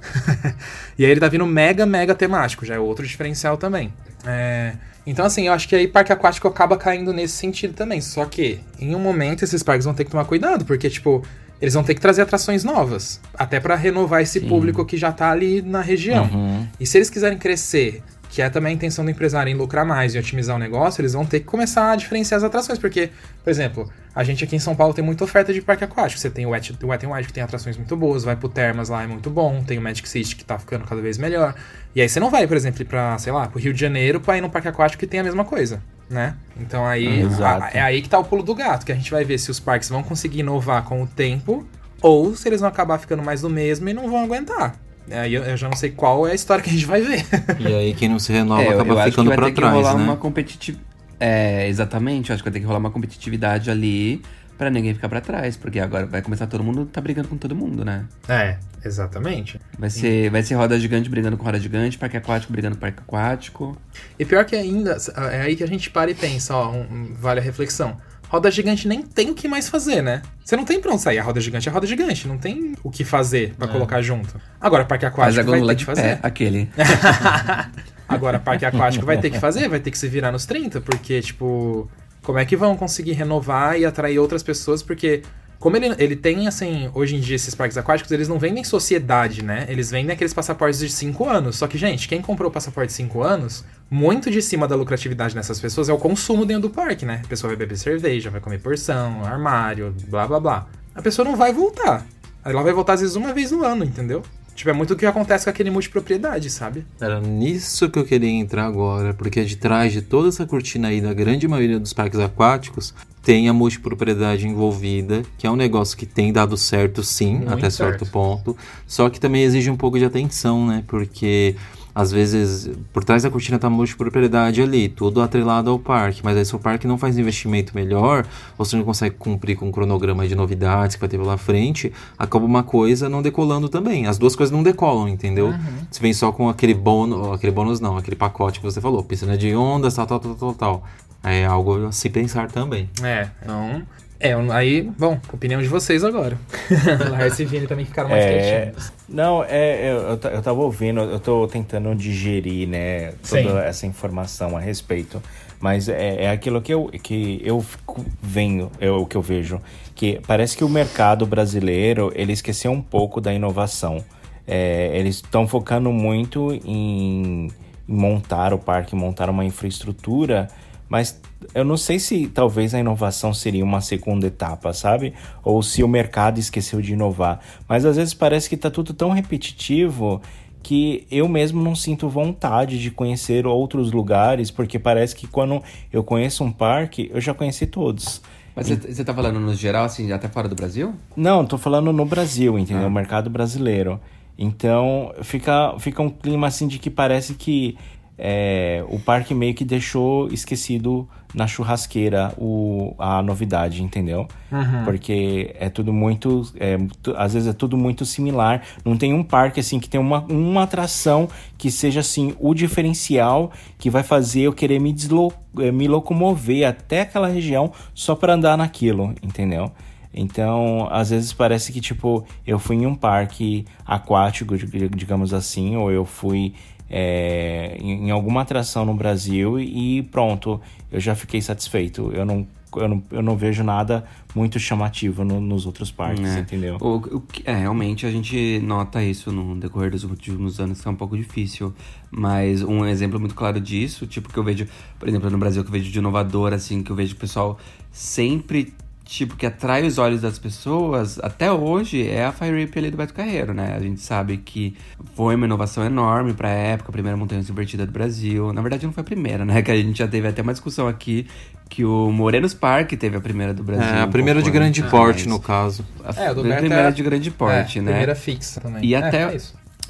[LAUGHS] e aí ele tá vindo mega, mega temático, já é outro diferencial também. É, então, assim, eu acho que aí parque aquático acaba caindo nesse sentido também. Só que, em um momento, esses parques vão ter que tomar cuidado, porque, tipo, eles vão ter que trazer atrações novas. Até pra renovar esse público que já tá ali na região. Uhum. E se eles quiserem crescer, que é também a intenção do empresário em lucrar mais e otimizar o negócio, eles vão ter que começar a diferenciar as atrações. Porque, por exemplo, a gente aqui em São Paulo tem muita oferta de parque aquático. Você tem o Wet, o Wet n Wild, que tem atrações muito boas, vai pro Termas lá, é muito bom. Tem o Magic City, que tá ficando cada vez melhor. E aí você não vai, por exemplo, pra, sei lá, pro Rio de Janeiro pra ir num parque aquático que tem a mesma coisa, né? Então aí, a- é aí que tá o pulo do gato, que a gente vai ver se os parques vão conseguir inovar com o tempo ou se eles vão acabar ficando mais do mesmo e não vão aguentar. Aí eu, eu já não sei qual é a história que a gente vai ver. [LAUGHS] E aí quem não se renova É, eu- eu acaba acho que ficando vai pra ter que trás, rolar né? uma competitividade. É, exatamente. Eu acho que vai ter que rolar uma competitividade ali pra ninguém ficar pra trás. Porque agora vai começar todo mundo tá brigando com todo mundo, né? É, exatamente. Vai ser, vai ser roda gigante brigando com roda gigante, parque aquático brigando com parque aquático. E pior que ainda, é aí que a gente para e pensa, ó, um- vale a reflexão. Roda gigante nem tem o que mais fazer, né? Você não tem pra onde sair. A roda gigante é a roda gigante, não tem o que fazer pra colocar junto. Agora, parque Faz aquático a vai ter de que fazer. pé, aquele. [LAUGHS] Agora, parque aquático vai ter que fazer, vai ter que se virar nos 30, porque, tipo, como é que vão conseguir renovar e atrair outras pessoas? Porque, como ele, ele tem, assim, hoje em dia, esses parques aquáticos, eles não vendem sociedade, né? Eles vendem aqueles passaportes de 5 anos. Só que, gente, quem comprou o passaporte de 5 anos, muito de cima da lucratividade dessas pessoas é o consumo dentro do parque, né? A pessoa vai beber cerveja, vai comer porção, armário, blá blá blá. A pessoa não vai voltar. Ela vai voltar às vezes uma vez no ano, entendeu? Tipo, é muito o que acontece com aquele multipropriedade, sabe? Era nisso que eu queria entrar agora, porque de trás de toda essa cortina aí da grande maioria dos parques aquáticos tem a multipropriedade envolvida, que é um negócio que tem dado certo sim, Muito até certo certo. ponto, só que também exige um pouco de atenção, né? Porque às vezes por trás da cortina tá multipropriedade ali, tudo atrelado ao parque, mas aí se o parque não faz investimento melhor, ou se não consegue cumprir com o cronograma de novidades que vai ter pela frente, acaba uma coisa não decolando também. As duas coisas não decolam, entendeu? Você vem só com aquele bônus, aquele bônus não, aquele pacote que você falou, piscina de ondas, tal, tal, tal, tal, tal. É algo a se pensar também. É, então. É, aí, bom, opinião de vocês agora. [LAUGHS] Lars e Vini também ficaram mais É, quietinhos. não, é, eu, eu, ta- eu tava ouvindo, eu tô tentando digerir, né, toda Sim. essa informação a respeito. Mas é, é aquilo que eu, que eu fico vendo, é o que eu vejo, que parece que o mercado brasileiro, ele esqueceu um pouco da inovação. É, eles estão focando muito em, montar o parque, montar uma infraestrutura, mas eu não sei se talvez a inovação seria uma segunda etapa, sabe? Ou se o mercado esqueceu de inovar. Mas às vezes parece que está tudo tão repetitivo que eu mesmo não sinto vontade de conhecer outros lugares, porque parece que quando eu conheço um parque, eu já conheci todos. Mas você tá falando no geral, assim, até fora do Brasil? Não, tô falando no Brasil, entendeu? Ah. O mercado brasileiro. Então, fica, fica um clima assim de que parece que é, o parque meio que deixou esquecido na churrasqueira o, a novidade, entendeu? Uhum. Porque é tudo muito. É, às vezes é tudo muito similar. Não tem um parque assim que tem uma, uma atração que seja assim o diferencial que vai fazer eu querer me, deslo, é, me locomover até aquela região só para andar naquilo, entendeu? Então, às vezes parece que, tipo, eu fui em um parque aquático, digamos assim, ou eu fui é, em, em, alguma atração no Brasil e pronto, eu já fiquei satisfeito. Eu não, eu não, eu não vejo nada muito chamativo no, nos outros parques, é. entendeu? O, o, é, realmente a gente nota isso no decorrer dos últimos anos, que é um pouco difícil. Mas um exemplo muito claro disso, tipo, que eu vejo, por exemplo, no Brasil, que eu vejo de inovador, assim, que eu vejo o pessoal sempre tipo, que atrai os olhos das pessoas, até hoje, é a Fire Rip ali do Beto Carreiro, né? A gente sabe que foi uma inovação enorme pra época, a primeira montanha invertida do Brasil. Na verdade, não foi a primeira, né? [LAUGHS] Que a gente já teve até uma discussão aqui que o Morenos Park teve a primeira do Brasil. É, a primeira um de grande porte, no caso. A, é, do a primeira é, de grande porte, é, né? primeira fixa também. E é, até... É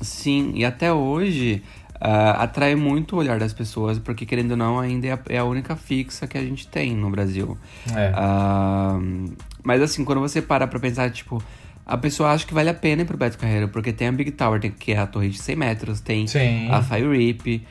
sim, e até hoje uh, atrai muito o olhar das pessoas, porque querendo ou não, ainda é a, é a única fixa que a gente tem no Brasil. É. Uh, mas assim, quando você para pra pensar, tipo, a pessoa acha que vale a pena ir pro Beto Carreiro, porque tem a Big Tower, tem, que é a torre de 100 metros, tem Sim. a Fire Rip,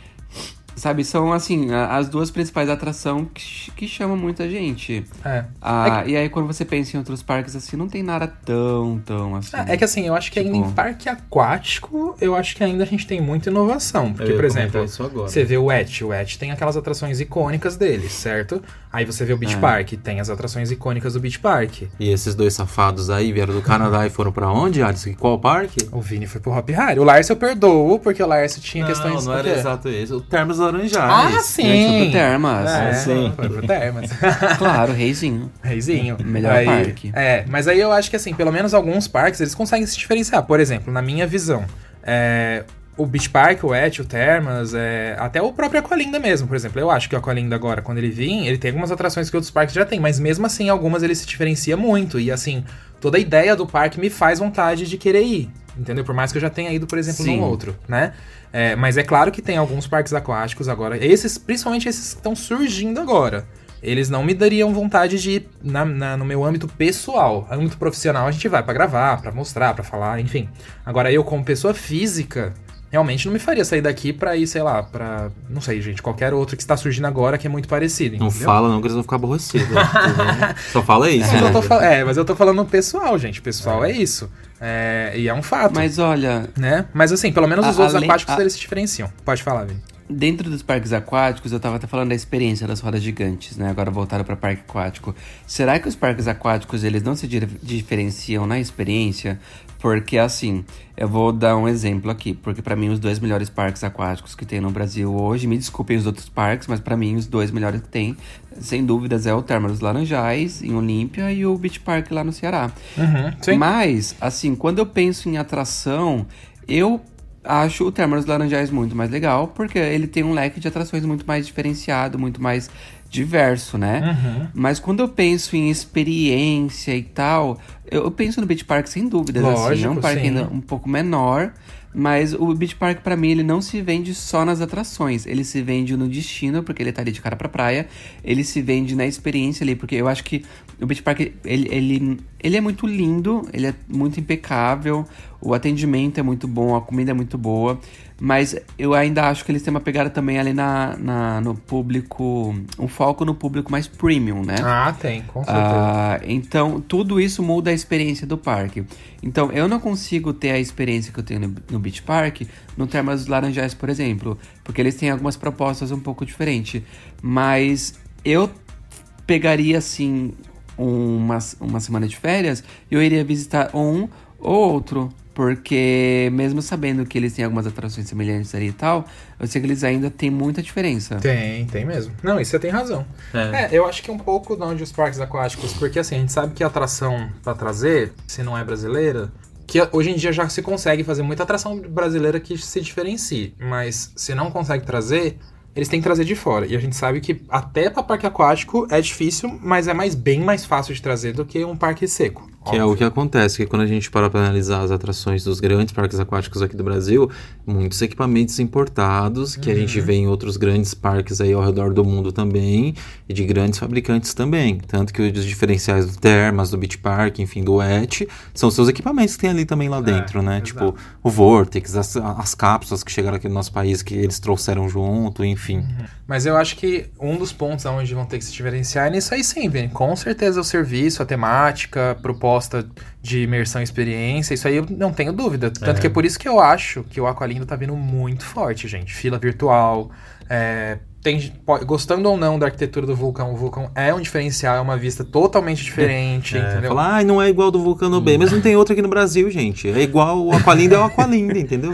Sabe, são assim, as duas principais atrações que, que chamam muita gente. É. Ah, é que... E aí, quando você pensa em outros parques, assim, não tem nada tão, tão assim. É, é que assim, eu acho que tipo... ainda em parque aquático, eu acho que ainda a gente tem muita inovação. Porque, por exemplo, você vê o Et, o Et tem aquelas atrações icônicas dele, certo? Aí você vê o Beach é. Park, tem as atrações icônicas do Beach Park. E esses dois safados aí vieram do Canadá e foram para onde, Alisson? Qual parque? O Vini foi pro Hop Harry. O Lars eu perdoo, porque o Lars tinha não, questões... Não, não era exato isso. O Termas Laranjais. Ah, sim! Foi pro Termas. É, sim. Foi pro Termas. claro, reizinho. Reizinho. Melhor aí, parque. É, mas aí eu acho que assim, pelo menos alguns parques, eles conseguem se diferenciar. Por exemplo, na minha visão, é, o Beach Park, o Et, o Termas, é, até o próprio Aqualinda mesmo, por exemplo. Eu acho que o Aqualinda agora, quando ele vir, ele tem algumas atrações que outros parques já têm, mas mesmo assim, algumas ele se diferencia muito. E assim, toda a ideia do parque me faz vontade de querer ir. Entendeu? Por mais que eu já tenha ido, por exemplo, Sim. num outro, né? É, mas é claro que tem alguns parques aquáticos agora. Esses, principalmente esses que estão surgindo agora. Eles não me dariam vontade de ir na, na, no meu âmbito pessoal. Âmbito profissional a gente vai para gravar, para mostrar, para falar, enfim. Agora eu, como pessoa física, realmente não me faria sair daqui pra ir, sei lá, pra. Não sei, gente, qualquer outro que está surgindo agora que é muito parecido. Entendeu? Não fala, não, que eles vão ficar aborrecidos. [LAUGHS] Só fala isso. Mas né? fal... É, mas eu tô falando pessoal, gente. Pessoal é, é isso. É... E é um fato. Mas olha. Né? Mas assim, pelo menos os a, outros além, aquáticos a... eles se diferenciam. Pode falar, Vini. Dentro dos parques aquáticos, eu tava até falando da experiência das rodas gigantes, né? Agora voltaram para parque aquático. Será que os parques aquáticos eles não se diferenciam na experiência? Porque assim, eu vou dar um exemplo aqui, porque para mim os dois melhores parques aquáticos que tem no Brasil hoje, me desculpem os outros parques, mas para mim os dois melhores que tem, sem dúvidas, é o Termas dos Laranjais em Olímpia e o Beach Park lá no Ceará. Uhum, mas, assim, quando eu penso em atração, eu acho o Termas dos Laranjais muito mais legal, porque ele tem um leque de atrações muito mais diferenciado, muito mais diverso, né? Uhum. Mas quando eu penso em experiência e tal, eu, penso no Beach Park sem dúvidas, Lógico, assim. É um parque sim. ainda um pouco menor, mas o Beach Park, para mim, ele não se vende só nas atrações. Ele se vende no destino, porque ele tá ali de cara pra praia. Ele se vende na experiência ali, porque eu acho que o Beach Park, ele, ele, ele é muito lindo, ele é muito impecável, o atendimento é muito bom, a comida é muito boa. Mas eu ainda acho que eles têm uma pegada também ali na, na no público. Um foco no público mais premium, né? Ah, tem, com certeza. Ah, então, tudo isso muda a experiência do parque. Então, eu não consigo ter a experiência que eu tenho no, no Beach Park no Termas dos Laranjais, por exemplo. Porque eles têm algumas propostas um pouco diferentes. Mas eu pegaria, assim, uma, uma semana de férias e eu iria visitar um ou outro Porque mesmo sabendo que eles têm algumas atrações semelhantes ali e tal, eu sei que eles ainda têm muita diferença. Tem, tem mesmo. Não, isso você tem razão. É. é, eu acho que um pouco de onde os parques aquáticos, porque assim, a gente sabe que a atração para trazer, se não é brasileira, que hoje em dia já se consegue fazer muita atração brasileira que se diferencie, mas se não consegue trazer, eles têm que trazer de fora. E a gente sabe que até para parque aquático é difícil, mas é mais bem mais fácil de trazer do que um parque seco. Que óbvio. é o que acontece, que quando a gente para para analisar as atrações dos grandes parques aquáticos aqui do Brasil, muitos equipamentos importados, que uhum. a gente vê em outros grandes parques aí ao redor do mundo também, e de grandes fabricantes também. Tanto que os diferenciais do Termas, do Beach Park, enfim, do ET, são seus equipamentos que tem ali também lá é, dentro, é, né? Exato. Tipo, o Vortex, as, as cápsulas que chegaram aqui no nosso país, que eles trouxeram junto, enfim. Uhum. Mas eu acho que um dos pontos onde vão ter que se diferenciar é nisso aí sim, Vini. Com certeza o serviço, a temática, a proposta de imersão e experiência, isso aí eu não tenho dúvida. Tanto é. que é por isso que eu acho que o Aqualindo tá vindo muito forte, gente. Fila virtual, é, tem, gostando ou não da arquitetura do vulcão, o vulcão é um diferencial, é uma vista totalmente diferente, é, entendeu? Falar, ah, não é igual do vulcano B, mas não tem outro aqui no Brasil, gente. É igual o Aqualinda é o Aqualinda, [LAUGHS] entendeu?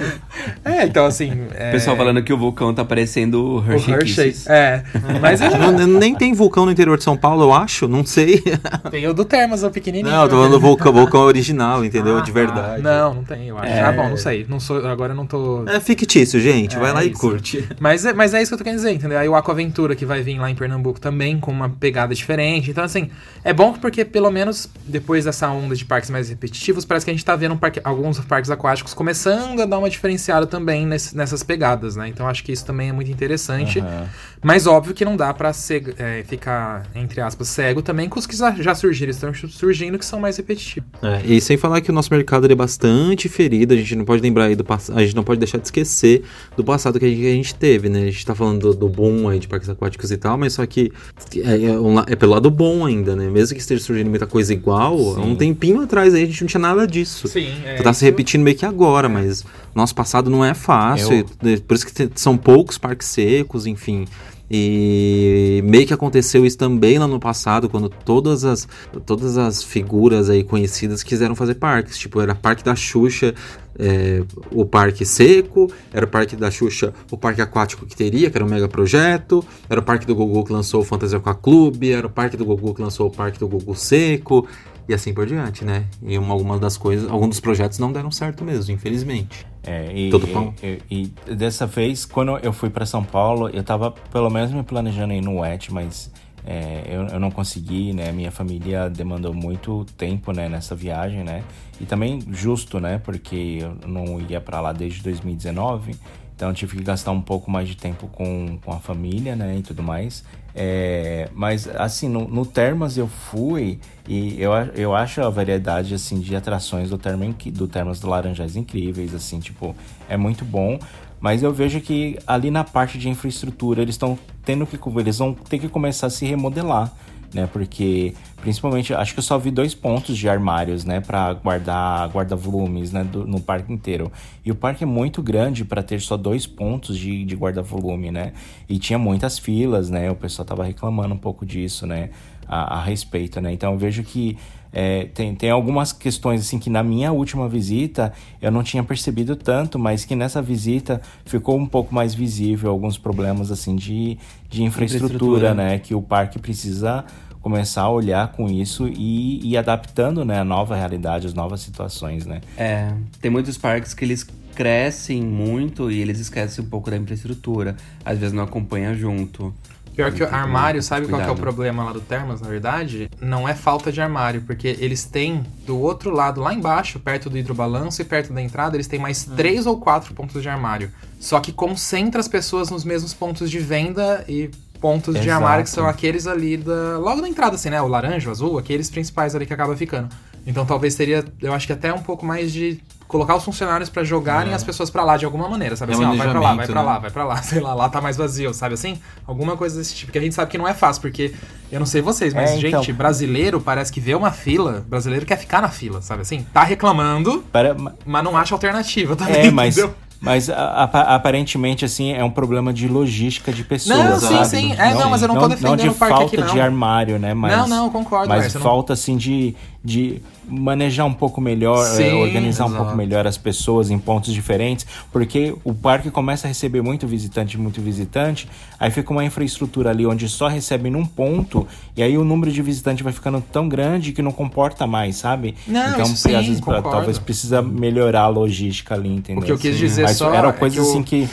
É, então assim... É... O pessoal falando que o vulcão tá parecendo o Hershey, o Hershey. É, mas... É... [LAUGHS] Não, nem tem vulcão no interior de São Paulo, eu acho, não sei. [LAUGHS] Tem o do Termas, o pequenininho. Não, eu tô falando do vulcão, vulcão original, entendeu? Ah, de verdade. Não, não tem, eu acho. É... Ah, bom, não sei. Não sou, agora eu não tô... É fictício, gente, vai lá é isso. e curte. Mas, é, mas é isso que eu tô querendo dizer, entendeu? Aí o Aquaventura que vai vir lá em Pernambuco também, com uma pegada diferente. Então, assim, é bom porque pelo menos depois dessa onda de parques mais repetitivos, parece que a gente tá vendo parque, alguns parques aquáticos começando a dar uma diferenciada também nessas pegadas, né? Então, acho que isso também é muito interessante. Uhum. Mas óbvio que não dá pra é, ficar, entre aspas, cego também com os que já surgiram, estão surgindo, que são mais repetitivos. É, e sem falar que o nosso mercado é bastante ferido, a gente não pode lembrar aí do passado, a gente não pode deixar de esquecer do passado que a gente, que a gente teve, né? A gente tá falando do, do boom aí de parques aquáticos e tal, mas só que é, é, um, é, pelo lado bom ainda, né? Mesmo que esteja surgindo muita coisa igual, Sim. um tempinho atrás aí a gente não tinha nada disso. Sim, é, tá isso... se repetindo meio que agora, é. mas nosso passado não é fácil. Eu... Por isso que são poucos parques secos, enfim. E meio que aconteceu isso também lá no passado, quando todas as, todas as figuras aí conhecidas quiseram fazer parques. Tipo, era Parque da Xuxa, é, o Parque Seco, era o Parque da Xuxa, o Parque Aquático que teria, que era um mega projeto, era o Parque do Gugu que lançou o Fantasia Aqua Clube, era o Parque do Gugu que lançou o Parque do Gugu Seco, e assim por diante, né? E uma, algumas das coisas, alguns dos projetos não deram certo mesmo, infelizmente. É, e, e, e, e, dessa vez, quando eu fui para São Paulo, eu tava pelo menos me planejando ir no WET, mas é, eu, eu não consegui, né? Minha família demandou muito tempo, né? Nessa viagem, né? E também justo, né? Porque eu não ia para lá desde 2019, então eu tive que gastar um pouco mais de tempo com, com a família, né? E tudo mais. É, mas assim, no, no, Termas eu fui e eu, eu acho a variedade assim de atrações do, Termo, do Termas do Laranjais incríveis, assim, tipo, é muito bom. Mas eu vejo que ali na parte de infraestrutura eles estão tendo que eles vão ter que começar a se remodelar né? Porque principalmente acho que eu só vi dois pontos de armários, né, para guardar guarda-volumes, né, do, no parque inteiro. E o parque é muito grande para ter só dois pontos de, de guarda-volume, né? E tinha muitas filas, né? O pessoal tava reclamando um pouco disso, né? A, a respeito, né? Então eu vejo que é, tem, tem algumas questões assim que na minha última visita eu não tinha percebido tanto, mas que nessa visita ficou um pouco mais visível alguns problemas assim de, de infraestrutura, infraestrutura. né? Que o parque precisa começar a olhar com isso e ir adaptando né, a nova realidade, as novas situações, né? É, tem muitos parques que eles crescem muito e eles esquecem um pouco da infraestrutura. Às vezes não acompanha junto. Pior que o armário, sabe Cuidado. qual é o problema lá do Termas, na verdade? Não é falta de armário, porque eles têm do outro lado, lá embaixo, perto do hidrobalanço e perto da entrada, eles têm mais hum. três ou quatro pontos de armário. Só que concentra as pessoas nos mesmos pontos de venda e pontos Exato. de armário que são aqueles ali da. Logo na entrada, assim, né? O laranja, o azul, aqueles principais ali que acaba ficando. Então talvez teria, eu acho que até um pouco mais de colocar os funcionários para jogarem é. as pessoas para lá de alguma maneira, sabe? É assim, ó, vai pra lá, vai pra né? lá, vai pra lá, [LAUGHS] sei lá, lá tá mais vazio, sabe assim? Alguma coisa desse tipo, que a gente sabe que não é fácil, porque eu não sei vocês, mas, é, então... gente, brasileiro parece que vê uma fila, brasileiro quer ficar na fila, sabe assim? Tá reclamando, Para... mas não acha alternativa também, é, mas... entendeu? Mas a, a, aparentemente, assim, é um problema de logística de pessoas. Não, sim, sabe? sim. É, não, mas eu não, tô defendendo não de o parque falta aqui, não. de armário, né? Mas, não, não, concordo. Mas Marcio, falta, assim, de, de manejar um pouco melhor, Sim, é, organizar exato. um pouco melhor as pessoas em pontos diferentes, porque o parque começa a receber muito visitante, muito visitante, aí fica uma infraestrutura ali onde só recebe num ponto, e aí o número de visitantes vai ficando tão grande que não comporta mais, sabe? Não, então, sim, às vezes, pra- talvez precisa melhorar a logística ali, entendeu? O que eu quis dizer Mas só era é coisa que o- assim que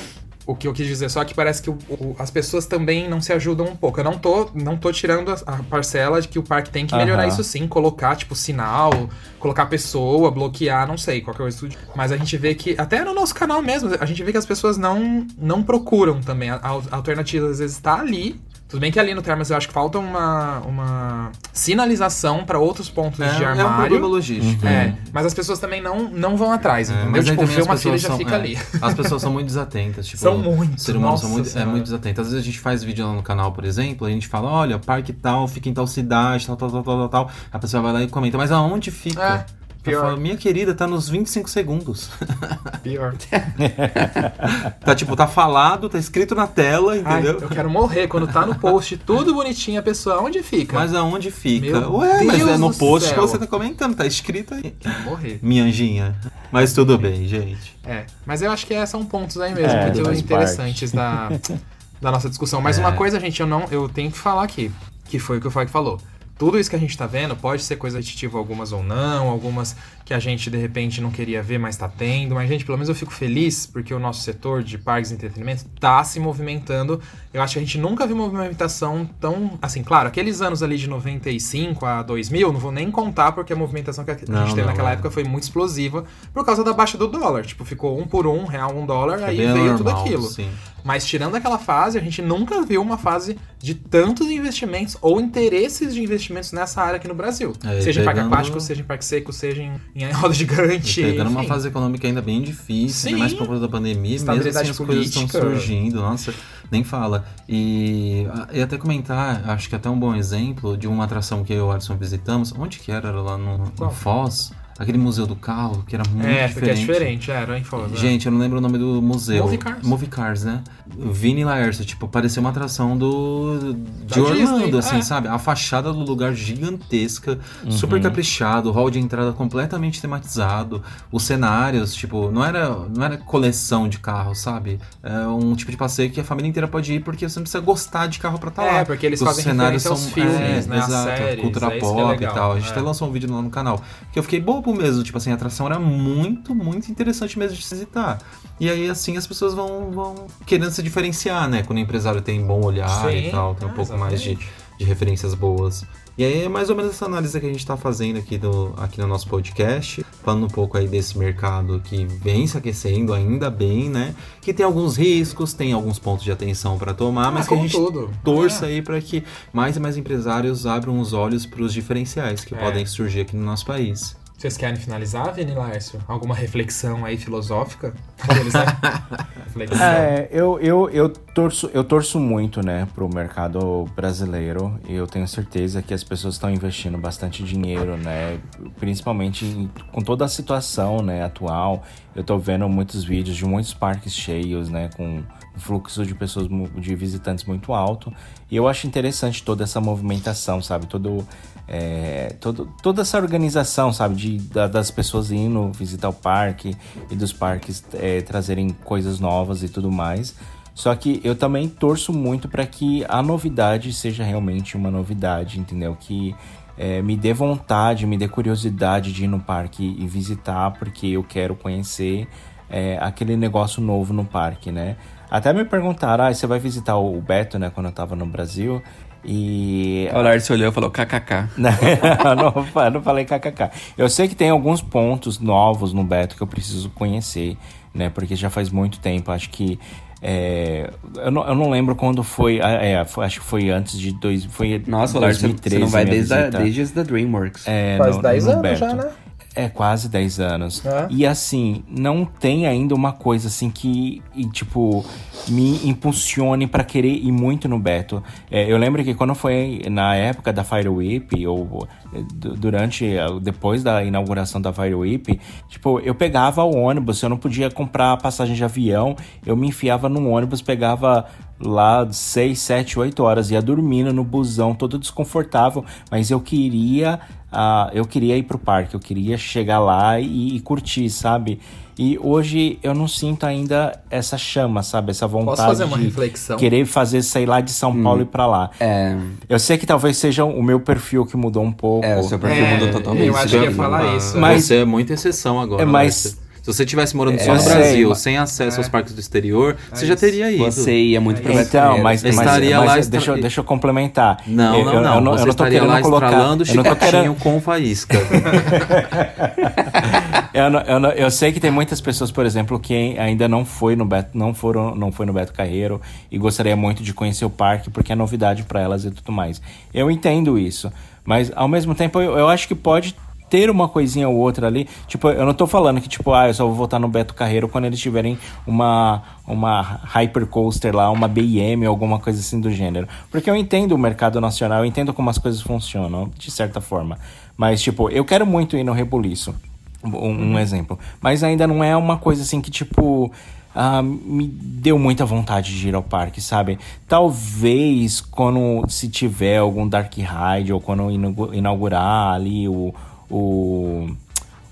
O que eu quis dizer só é que parece que o- o- as pessoas também não se ajudam um pouco. Eu não tô, não tô tirando a, a parcela de que o parque tem que melhorar Aham. isso sim, colocar, tipo, sinal, colocar pessoa, bloquear, não sei, qualquer coisa. do- Mas a gente vê que, até no nosso canal mesmo, a gente vê que as pessoas não, não procuram também. A, a alternativa às vezes tá ali. Tudo bem que ali no Termas eu acho que falta uma, uma sinalização para outros pontos É, de é um armário. problema logístico. É, mas as pessoas também não, não vão atrás, É, entendeu? mas tipo, vê as uma fila pessoas já são- fica é, ali. As pessoas são muito desatentas. Tipo, São muito, humanos nossa são muito, é, muito desatentos. Às vezes a gente faz vídeo lá no canal, por exemplo, a gente fala, olha, parque tal, fica em tal cidade, tal, tal, tal, tal, tal, tal. A pessoa vai lá e comenta, mas aonde fica? É, pior. falo, minha querida, tá nos 25 segundos. [LAUGHS] Pior. [LAUGHS] tá tipo, tá falado, tá escrito na tela, Ai, entendeu? eu quero morrer quando tá no post, tudo bonitinho, a pessoa, onde fica? Mas aonde fica? Meu Ué, mas Deus é no post que céu. você tá comentando, tá escrito aí. morrer. Minha anjinha. Mas tudo bem, gente. É, mas eu acho que é, são pontos aí mesmo, É, muito faz interessantes da, [LAUGHS] da nossa discussão. Mas É. uma coisa, gente, eu não, eu tenho que falar aqui, que foi o que o Fag falou. Tudo isso que a gente tá vendo pode ser coisa repetitiva, algumas ou não, algumas que a gente de repente não queria ver, mas tá tendo. Mas, gente, pelo menos eu fico feliz porque o nosso setor de parques e entretenimento tá se movimentando. Eu acho que a gente nunca viu uma movimentação tão. Assim, claro, aqueles anos ali de 95 a 2000, não vou nem contar porque a movimentação que a Não, gente teve não, naquela é. época foi muito explosiva por causa da baixa do dólar. Tipo, ficou um por um, real, um dólar, aí É bem veio tudo normal, aquilo. Sim. Mas tirando aquela fase, a gente nunca viu uma fase de tantos investimentos ou interesses de investimentos nessa área aqui no Brasil. É, seja em parque pegando- aquático, seja em parque seco, seja em, em roda gigante. E pegando uma enfim. fase econômica ainda bem difícil, Sim. ainda mais por conta da pandemia, mesmo assim as coisas estão surgindo, nossa, nem fala. E, e até comentar, acho que até um bom exemplo de uma atração que eu e o Alisson visitamos, onde que era? Era lá no, no? Foz, aquele museu do carro, que era muito É, diferente. porque é diferente, era, em Foz. Gente, eu não lembro o nome do museu. Movie Cars. Movie Cars, né? Vini Laércio, tipo, parecia uma atração do de Da Orlando, Disney, assim, é. sabe? A fachada do lugar gigantesca, super caprichado, o hall de entrada completamente tematizado, os cenários, tipo, não era, não era coleção de carros, sabe? É um tipo de passeio que a família inteira pode ir porque você não precisa gostar de carro pra estar É, lá. porque eles Os fazem cenários aos filmes, é, né, Exato, séries, cultura é é pop legal, e tal. A gente é. até lançou um vídeo lá no canal. Que eu fiquei bobo mesmo, tipo assim, a atração era muito, muito interessante mesmo de se visitar. E aí, assim, as pessoas vão, vão querendo se diferenciar, né? Quando o empresário tem bom olhar Sim, e tal, tem um pouco mais de, exatamente. de referências boas. E aí é mais ou menos essa análise que a gente tá fazendo aqui, do, aqui no nosso podcast, falando um pouco aí desse mercado que vem se aquecendo, ainda bem, né? Que tem alguns riscos, tem alguns pontos de atenção para tomar, mas que a Ah, gente torça É. aí para que mais e mais empresários abram os olhos para os diferenciais que É. podem surgir aqui no nosso país. Vocês querem finalizar, Vini Lárcio? Alguma reflexão aí filosófica? [LAUGHS] Reflexão. É, eu, eu, eu, torço, eu torço muito, né, pro mercado brasileiro e eu tenho certeza que as pessoas estão investindo bastante dinheiro, né, principalmente com toda a situação, né, atual. Eu tô vendo muitos vídeos de muitos parques cheios, né, com um fluxo de pessoas, de visitantes muito alto. E eu acho interessante toda essa movimentação, sabe, todo... é, todo, toda essa organização, sabe, de, da- das pessoas indo visitar o parque e dos parques é, trazerem coisas novas e tudo mais. Só que eu também torço muito para que a novidade seja realmente uma novidade, entendeu? Que é, me dê vontade, me dê curiosidade de ir no parque e visitar, porque eu quero conhecer é, aquele negócio novo no parque, né? Até me perguntaram, ah, você vai visitar o Beto, né, quando eu tava no Brasil? E O Lars olhou e falou kkk. [LAUGHS] não, não falei kkk. Eu sei que tem alguns pontos novos no Beto que eu preciso conhecer, né? Porque já faz muito tempo. Acho que. é, eu, não, eu não lembro quando foi. ah, É, foi- acho que foi antes de. Dois, foi Nossa, Lars, você 2013. não vai desde, a, visita. desde as da DreamWorks. É, Faz no- 10 no anos Beto. já, né? É, quase 10 anos. É? E assim, não tem ainda uma coisa assim que, e, tipo, me impulsione pra querer ir muito no Beto. É, eu lembro que quando foi na época da Fire Whip, ou durante, eh, depois da inauguração da Fire Whip, tipo, eu pegava o ônibus, eu não podia comprar passagem de avião, eu me enfiava no ônibus, pegava lá 6, 7, 8 horas, ia dormindo no busão, todo desconfortável, mas eu queria, ah, eu queria ir pro parque, eu queria chegar lá e, e curtir, sabe? E hoje eu não sinto ainda essa chama, sabe? Essa vontade Posso fazer uma de reflexão? querer fazer sair lá de São Paulo e pra lá. É, Eu sei que talvez seja o meu perfil que mudou um pouco. é, o seu perfil É, mudou totalmente. eu acho que ia né? falar isso. Mas- Você é muita exceção agora. É, né? mas- Você- Se você tivesse morando só eu no sei, Brasil, mas- sem acesso aos parques do exterior, você já isso. teria ido. Você ia muito Beto Então, mas, mas, Estaria mas lá deixa, eu- estra- deixa eu complementar. Não, Eu- não, não. Eu, não, você eu não tô estaria querendo lá colocar. estralando eu não tô chicotinho querendo, com faísca. [LAUGHS] eu, não- eu, não- eu sei que tem muitas pessoas, por exemplo, que ainda não foi no Beto, não foram, não foi no Beto Carreiro e gostaria muito de conhecer o parque porque é novidade pra elas e tudo mais. Eu entendo isso, mas ao mesmo tempo eu, eu acho que pode ter uma coisinha ou outra ali. Tipo, eu não tô falando que tipo, ah, eu só vou voltar no Beto Carreiro quando eles tiverem uma uma hypercoaster lá, uma BM alguma coisa assim do gênero. Porque eu entendo o mercado nacional, eu entendo como as coisas funcionam, de certa forma. Mas tipo, eu quero muito ir no Rebuliço. Um, um exemplo. Mas ainda não é uma coisa assim que, tipo. ah, me deu muita vontade de ir ao parque, sabe? Talvez quando se tiver algum Dark Ride ou quando inaugurar ali o, o,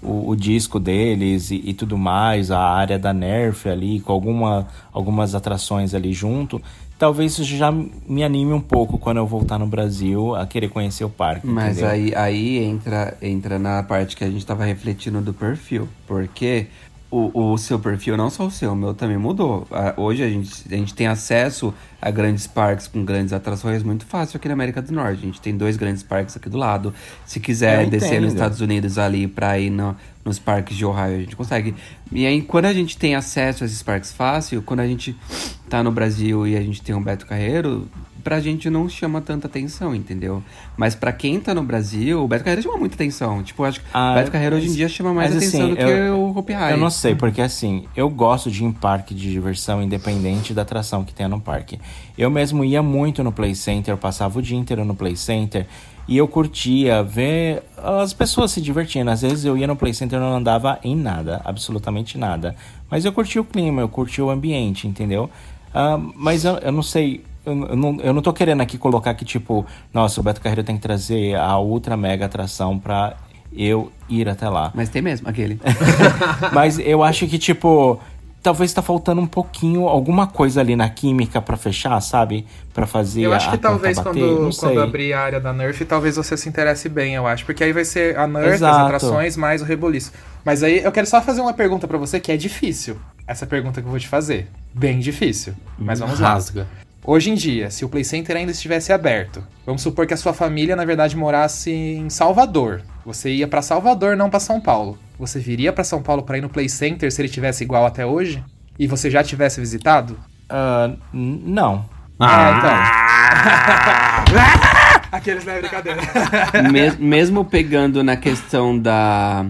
o, o disco deles e, e tudo mais, a área da Nerf ali, com alguma, algumas atrações ali junto, talvez isso já me anime um pouco quando eu voltar no Brasil a querer conhecer o parque. Mas entendeu? aí, aí entra, entra na parte que a gente tava refletindo do perfil. Porque o, o seu perfil, não só o seu, o meu também mudou. Hoje a gente, a gente tem acesso a grandes parques com grandes atrações muito fácil aqui na América do Norte. A gente tem dois grandes parques aqui do lado. Se quiser Eu descer entendo. nos Estados Unidos ali pra ir no- nos parques de Ohio, a gente consegue. E aí, quando a gente tem acesso a esses parques fácil, quando a gente tá no Brasil e a gente tem um Beto Carreiro, pra gente não chama tanta atenção, entendeu? Mas pra quem tá no Brasil, o Beto Carreiro chama muita atenção. Tipo, acho que Ah, Beto Carreiro hoje em mas- dia chama mais mas, atenção assim, do que eu- o Hopi Hari. Eu não sei, porque assim, eu gosto de ir em parque de diversão independente da atração que tenha no parque. Eu mesmo ia muito no Play Center, eu passava o dia inteiro no Play Center e eu curtia ver as pessoas se divertindo. Às vezes eu ia no Play Center e não andava em nada, absolutamente nada. Mas eu curtia o clima, eu curtia o ambiente, entendeu? Ah, mas eu, eu não sei. Eu, eu não, eu não tô querendo aqui colocar que, tipo, nossa, o Beto Carreiro tem que trazer a ultra mega atração pra eu ir até lá. Mas tem mesmo, aquele. [LAUGHS] Mas eu acho que, tipo, talvez tá faltando um pouquinho, alguma coisa ali na química pra fechar, sabe? Pra fazer Eu acho que talvez bater, quando, quando abrir a área da Nerf, talvez você se interesse bem, eu acho. Porque aí vai ser a Nerf, Exato. as atrações, mais o reboliço. Mas aí eu quero só fazer uma pergunta pra você que é difícil. Essa pergunta que eu vou te fazer. Bem difícil. Mas vamos lá. Hoje em dia, se o Play Center ainda estivesse aberto, vamos supor que a sua família, na verdade, morasse em Salvador. Você ia pra Salvador, não pra São Paulo. Você viria pra São Paulo pra ir no Play Center se ele tivesse igual até hoje? E você já tivesse visitado? N- não. Ah, então. [LAUGHS] Aqueles não é brincadeira. [LAUGHS] Mes- mesmo pegando na questão da.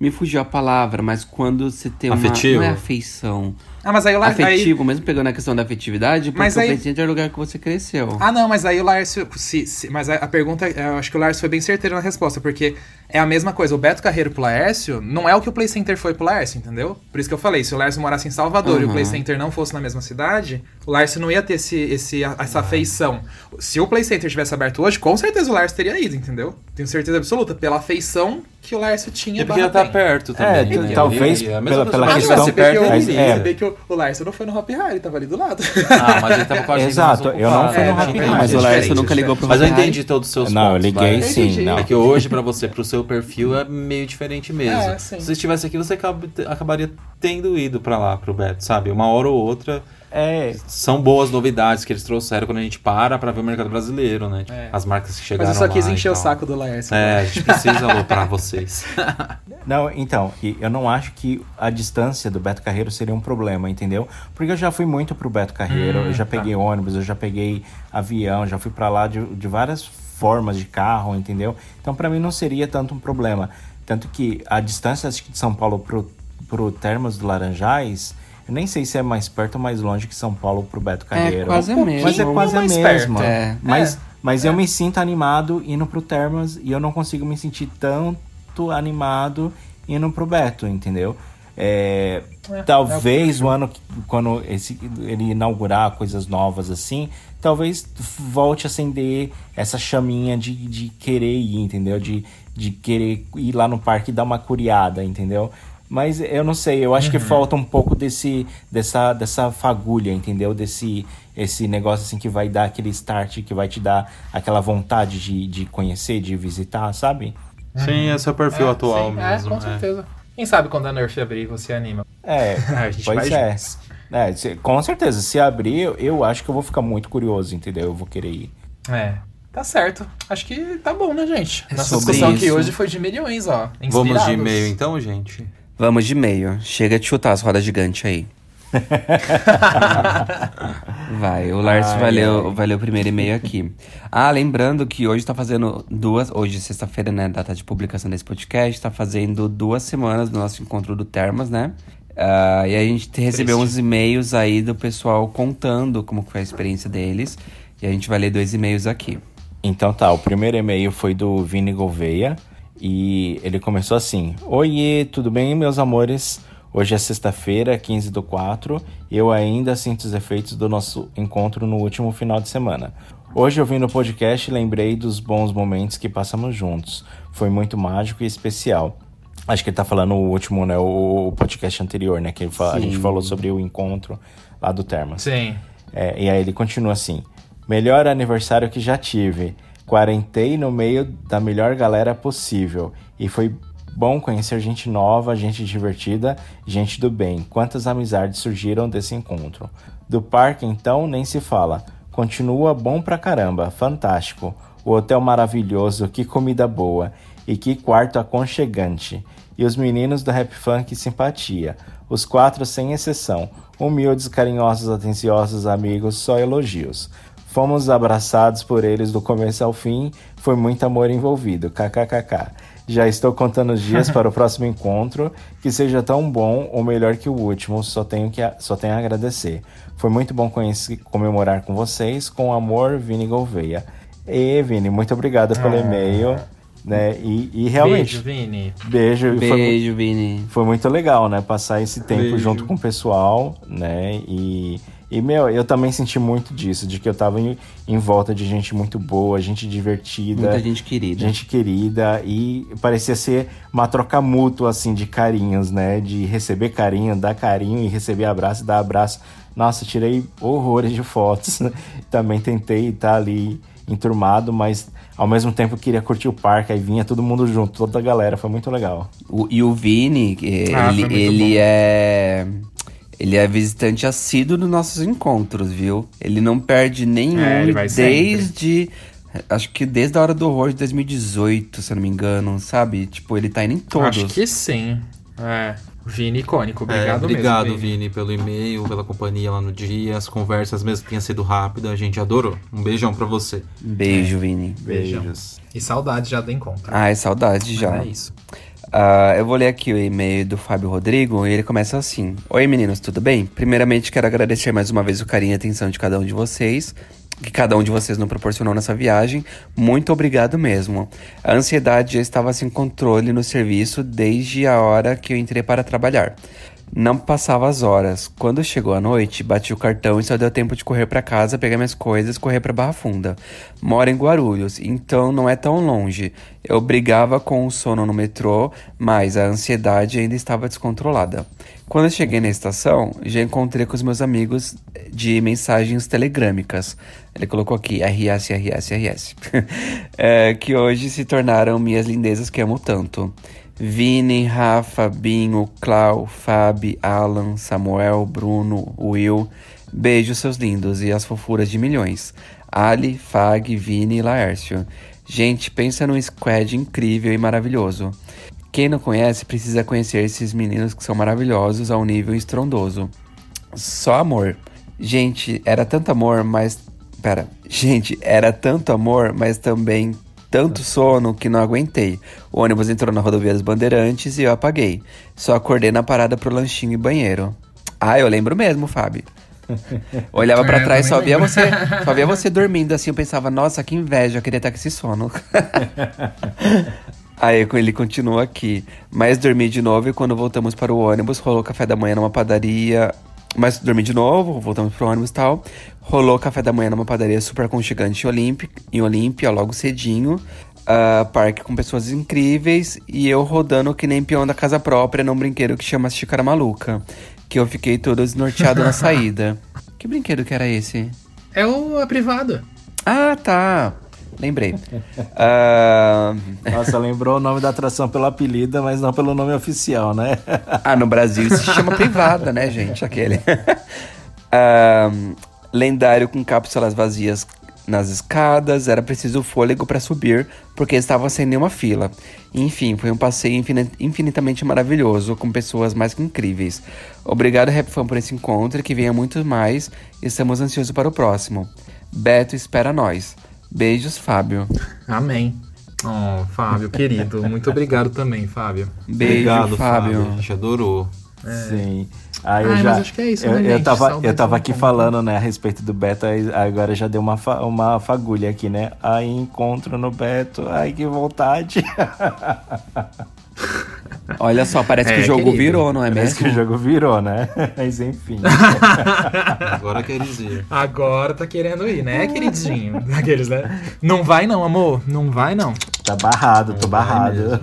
Me fugiu a palavra, mas quando você tem uma. Afetivo? Não é afeição. Ah, mas aí o Lar... aí... Afetivo, mesmo pegando a questão da afetividade, porque Mas o aí- Play Center é o lugar que você cresceu. Ah, não, mas aí o Lárcio. Se, se- mas a, a pergunta, eu acho que o Lárcio foi bem certeiro na resposta, porque é a mesma coisa. O Beto Carreiro pro Laércio não é o que o Play Center foi pro Laércio, entendeu? Por isso que eu falei: se o Laércio morasse em Salvador e o Uhum. Play Center não fosse na mesma cidade, o Lárcio não ia ter esse, esse, essa afeição. Se o Play Center tivesse aberto hoje, com certeza o Lárcio teria ido, entendeu? Tenho certeza absoluta, pela afeição que o Lárcio tinha. E porque ia estar tem. perto É, também. t- né? talvez pela- pela Ah, questão- estivesse se perto, que, o, mas é. bem que o, o Lárcio não foi no Hop Harry, tava ali do lado. Ah, mas ele tava com a agenda [LAUGHS] Exato, eu não fui no É, Hop não, mas é o diferente, nunca ligou pro Mas eu entendi todos os seus Não, eu liguei sim. É que hoje, pra você, pro seu perfil, é meio diferente mesmo. É, sim. Se você estivesse aqui, você acaba- acabaria tendo ido pra lá, pro Beto, sabe? Uma hora ou outra. É, São boas novidades que eles trouxeram quando a gente para pra ver o mercado brasileiro, né? É. As marcas que chegaram Mas eu só quis lá e encher o saco do Laércio. É, a gente precisa aloprar vocês. [LAUGHS] Não, então, e eu não acho que a distância do Beto Carreiro seria um problema, entendeu? Porque eu já fui muito pro Beto Carreiro, Hum, eu já tá. peguei ônibus, eu já peguei avião, já fui pra lá de, de várias formas de carro, entendeu? Então pra mim não seria tanto um problema. Tanto que a distância de São Paulo pro, pro Termas do Laranjais, eu nem sei se é mais perto ou mais longe que São Paulo pro Beto Carreiro. É quase a mesma. Mas é quase a mesma. perto. É. Mas, É. mas eu me sinto animado indo pro Termas e eu não consigo me sentir tanto animado indo pro Beto, entendeu? É, É, talvez o ano que- quando esse, ele inaugurar coisas novas assim, talvez volte a acender essa chaminha de, de querer ir, entendeu? De, de querer ir lá no parque e dar uma curiada, entendeu? Mas eu não sei, eu acho que falta um pouco desse, dessa, dessa fagulha, entendeu? Desse esse negócio assim que vai dar aquele start, que vai te dar aquela vontade de, de conhecer, de visitar, sabe? Sim, esse é o perfil É, atual sim, mesmo. É, com certeza. Quem sabe quando a Nerf abrir você anima. É, [LAUGHS] A gente pois vai é. É, se- com certeza, se abrir, eu, eu acho que eu vou ficar muito curioso, entendeu? Eu vou querer ir. É. Tá certo. Acho que tá bom, né, gente? É Nossa discussão aqui isso. hoje foi de milhões, ó. Vamos de Inspirados. e-mail então, gente? Vamos de meio. Chega de chutar as rodas gigantes aí. [LAUGHS] Vai, o Lars Ai, ler, ai. o- primeiro e-mail aqui. Ah, lembrando que hoje tá fazendo duas. Hoje, sexta-feira, né? Data de publicação desse podcast, tá fazendo duas semanas do nosso encontro do Termas, né? Ah, e a gente te- recebeu uns e-mails aí do pessoal contando como foi a experiência deles. E a gente vai ler dois e-mails aqui. Então tá, o primeiro e-mail foi do Vini Gouveia e ele começou assim: Oiê, tudo bem, meus amores? Hoje é sexta-feira, 15 do 4, e eu ainda sinto os efeitos do nosso encontro no último final de semana. Hoje, ouvindo o podcast, lembrei dos bons momentos que passamos juntos. Foi muito mágico e especial. Acho que ele tá falando o último, né? O, podcast anterior, né? Que ele fa- a gente falou sobre o encontro lá do Termas. Sim. É, e aí ele continua assim: Melhor aniversário que já tive. Quarentei no meio da melhor galera possível. E foi bom conhecer gente nova, gente divertida, gente do bem. Quantas amizades surgiram desse encontro. Do parque, então, nem se fala. Continua bom pra caramba, fantástico. O hotel maravilhoso, que comida boa. E que quarto aconchegante. E os meninos do Rap Funk simpatia. Os quatro sem exceção. Humildes, carinhosos, atenciosos, amigos, só elogios. Fomos abraçados por eles do começo ao fim, foi muito amor envolvido, kkkk. Já estou contando os dias [LAUGHS] para o próximo encontro, que seja tão bom ou melhor que o último, só tenho, que a- só tenho a agradecer. Foi muito bom conhecer, comemorar com vocês, com amor, Vini Gouveia. E Vini, muito obrigado pelo Ah. e-mail, né? E, e realmente, Beijo, Vini. beijo, e foi Beijo, Vini. foi muito legal, né? Passar esse tempo Beijo. junto com o pessoal, né? E, e, meu, eu também senti muito disso, de que eu tava em, em volta de gente muito boa, gente divertida. Muita gente querida. Gente querida. E parecia ser uma troca mútua, assim, de carinhos, né? De receber carinho, dar carinho e receber abraço e dar abraço. Nossa, tirei horrores de fotos. [LAUGHS] também tentei estar ali enturmado, mas ao mesmo tempo queria curtir o parque, aí vinha todo mundo junto, toda a galera, foi muito legal. O- e o Vini, eh, Ah, ele, ele bom. é. Ele é visitante assíduo dos nossos encontros, viu? Ele não perde nenhum É, ele vai desde. Acho que desde a hora do horror de 2018, se eu não me engano, sabe? Tipo, ele tá indo em todos. Acho que sim. É. Vini icônico. Obrigado, é, obrigado, mesmo, Vini, pelo e-mail, pela companhia lá no dia, as conversas, mesmo que tenha sido rápida, a gente adorou. Um beijão pra você. Beijo, Vini. Beijão. Beijos. E saudade já do encontro. Ai, saudade já. Mas é isso. Ah, eu vou ler aqui o e-mail do Fábio Rodrigo e ele começa assim: Oi meninos, tudo bem? Primeiramente quero agradecer mais uma vez o carinho e atenção de cada um de vocês, que cada um de vocês nos proporcionou nessa viagem. Muito obrigado mesmo. A ansiedade já estava sem controle no serviço desde a hora que eu entrei para trabalhar. Não passava as horas. Quando chegou a noite, bati o cartão e só deu tempo de correr para casa, pegar minhas coisas, correr para Barra Funda. Moro em Guarulhos, então não é tão longe. Eu brigava com o sono no metrô, mas a ansiedade ainda estava descontrolada. Quando cheguei na estação, já encontrei com os meus amigos de mensagens telegrâmicas. Ele colocou aqui RS, RS, RS. [LAUGHS] É, que hoje se tornaram minhas lindezas que amo tanto. Vini, Rafa, Binho, Clau, Fabi, Alan, Samuel, Bruno, Will. Beijo, seus lindos e as fofuras de milhões. Ali, Fag, Vini e Laércio. Gente, pensa num squad incrível e maravilhoso. Quem não conhece precisa conhecer esses meninos que são maravilhosos ao nível estrondoso. Só amor. Gente, era tanto amor, mas. Pera. Gente, era tanto amor, mas também tanto sono que não aguentei. O ônibus entrou na rodovia dos Bandeirantes e eu apaguei. Só acordei na parada pro lanchinho e banheiro. Ah, eu lembro mesmo, Fábio. [LAUGHS] Olhava pra É, trás, só via, você, [LAUGHS] só via você dormindo assim. Eu pensava, nossa, que inveja, eu queria estar com esse sono. [LAUGHS] Aí ele continua aqui. Mas dormi de novo e quando voltamos para o ônibus, rolou café da manhã numa padaria. Mas dormi de novo, voltamos pro ônibus e tal. Rolou café da manhã numa padaria super aconchegante em Olímpia, em Olímpia logo cedinho. Ah, parque com pessoas incríveis e eu rodando que nem peão da casa própria num brinquedo que chama Xícara Maluca. Que eu fiquei todo desnorteado na [LAUGHS] saída. Que brinquedo que era esse? É o a privada. Ah, tá. Lembrei. [LAUGHS] Ah, Nossa, lembrou o nome da atração pelo apelido, mas não pelo nome oficial, né? [LAUGHS] Ah, no Brasil se chama privada, né, gente? Aquele. [LAUGHS] Ahn, lendário com cápsulas vazias nas escadas, era preciso fôlego para subir, porque estava sem nenhuma fila. Enfim, foi um passeio infini- infinitamente maravilhoso, com pessoas mais que incríveis. Obrigado, Rap Fan, por esse encontro e que venha muito mais. Estamos ansiosos para o próximo. Beto espera nós. Beijos, Fábio. Amém. Oh, Fábio, querido. Muito obrigado também, Fábio. Beijo, Obrigado, Fábio. Fábio. A gente adorou. Sim. Aí eu Ai, já, mas acho que é isso, eu, né, eu gente? tava, eu tava aqui falando, né, a respeito do Beto, aí agora já deu uma, fa- uma fagulha aqui, né? Aí encontro no Beto, ai que vontade. [LAUGHS] Olha só, parece É, que o jogo querido. virou, não é Parece mesmo? que o jogo virou, né? [LAUGHS] Mas enfim. Agora quer dizer. Agora tá querendo ir, né, queridinho? Aqueles, né? Não vai não, amor. Não vai não. Tá barrado, tô barrado. [LAUGHS]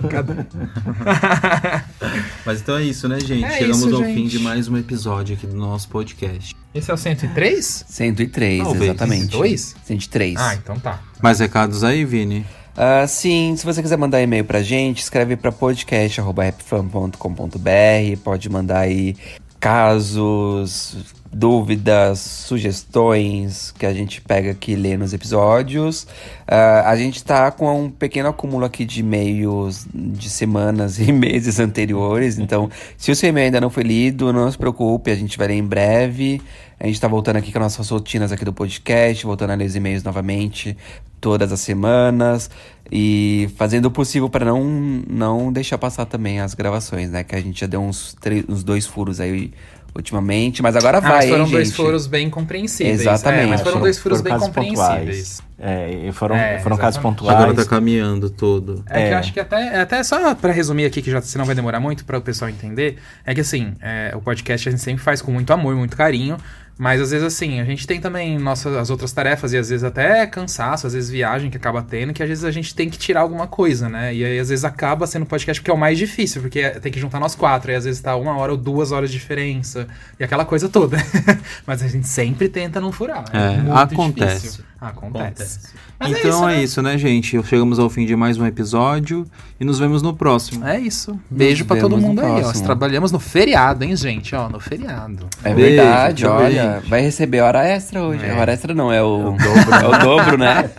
Mas então é isso, né, gente? É Chegamos isso, ao gente. fim de mais um episódio aqui do nosso podcast. Esse é o 103? 103, Talvez. exatamente. 102? 103. Ah, então tá. Mais recados aí, Vini? Ah, sim, se você quiser mandar e-mail pra gente, escreve pra podcast.rapfan.com.br. Pode mandar aí casos, dúvidas, sugestões que a gente pega aqui e lê nos episódios. Ah, a gente tá com um pequeno acúmulo aqui de e-mails de semanas e [LAUGHS] meses anteriores. Então, se o seu e-mail ainda não foi lido, não se preocupe, a gente vai ler em breve. A gente tá voltando aqui com as nossas rotinas aqui do podcast, voltando a ler os e-mails novamente todas as semanas e fazendo o possível para não, não deixar passar também as gravações, né? Que a gente já deu uns, uns dois furos aí ultimamente, mas agora Ah, vai, mas foram hein, dois gente? furos bem compreensíveis. Exatamente. É, mas foram Foram- dois furos foram bem casos compreensíveis. pontuais. É, e foram, É, foram casos pontuais. Agora tá caminhando todo. É, que É. eu acho que até, até só pra resumir aqui, que já senão vai demorar muito para o pessoal entender, é que assim, é, o podcast a gente sempre faz com muito amor, muito carinho, mas às vezes assim, a gente tem também nossas as outras tarefas e às vezes até cansaço, às vezes viagem que acaba tendo, que às vezes a gente tem que tirar alguma coisa, né? E aí às vezes acaba sendo podcast porque é o mais difícil, porque é- tem que juntar nós quatro, e às vezes tá uma hora ou duas horas de diferença, e aquela coisa toda. [LAUGHS] mas a gente sempre tenta não furar. É, muito acontece. difícil. Acontece. Mas então é né? isso, né, gente? Chegamos ao fim de mais um episódio e nos vemos no próximo. É isso. Beijo pra todo mundo aí, ó. trabalhamos no feriado, hein, gente? Ó, no feriado. É Beijo, verdade, olha. gente. Vai receber hora extra hoje. É. Hora extra não, é o, [LAUGHS] dobro. é o dobro, né?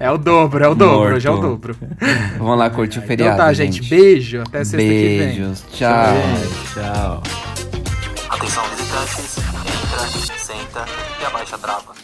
É o dobro, é o dobro. Morto. Hoje é o dobro. Vamos lá curtir o feriado. então tá, gente. Beijo. Até sexta que vem. Beijos. Tchau. Tchau. Atenção visitantes, entra, senta e abaixa a trava.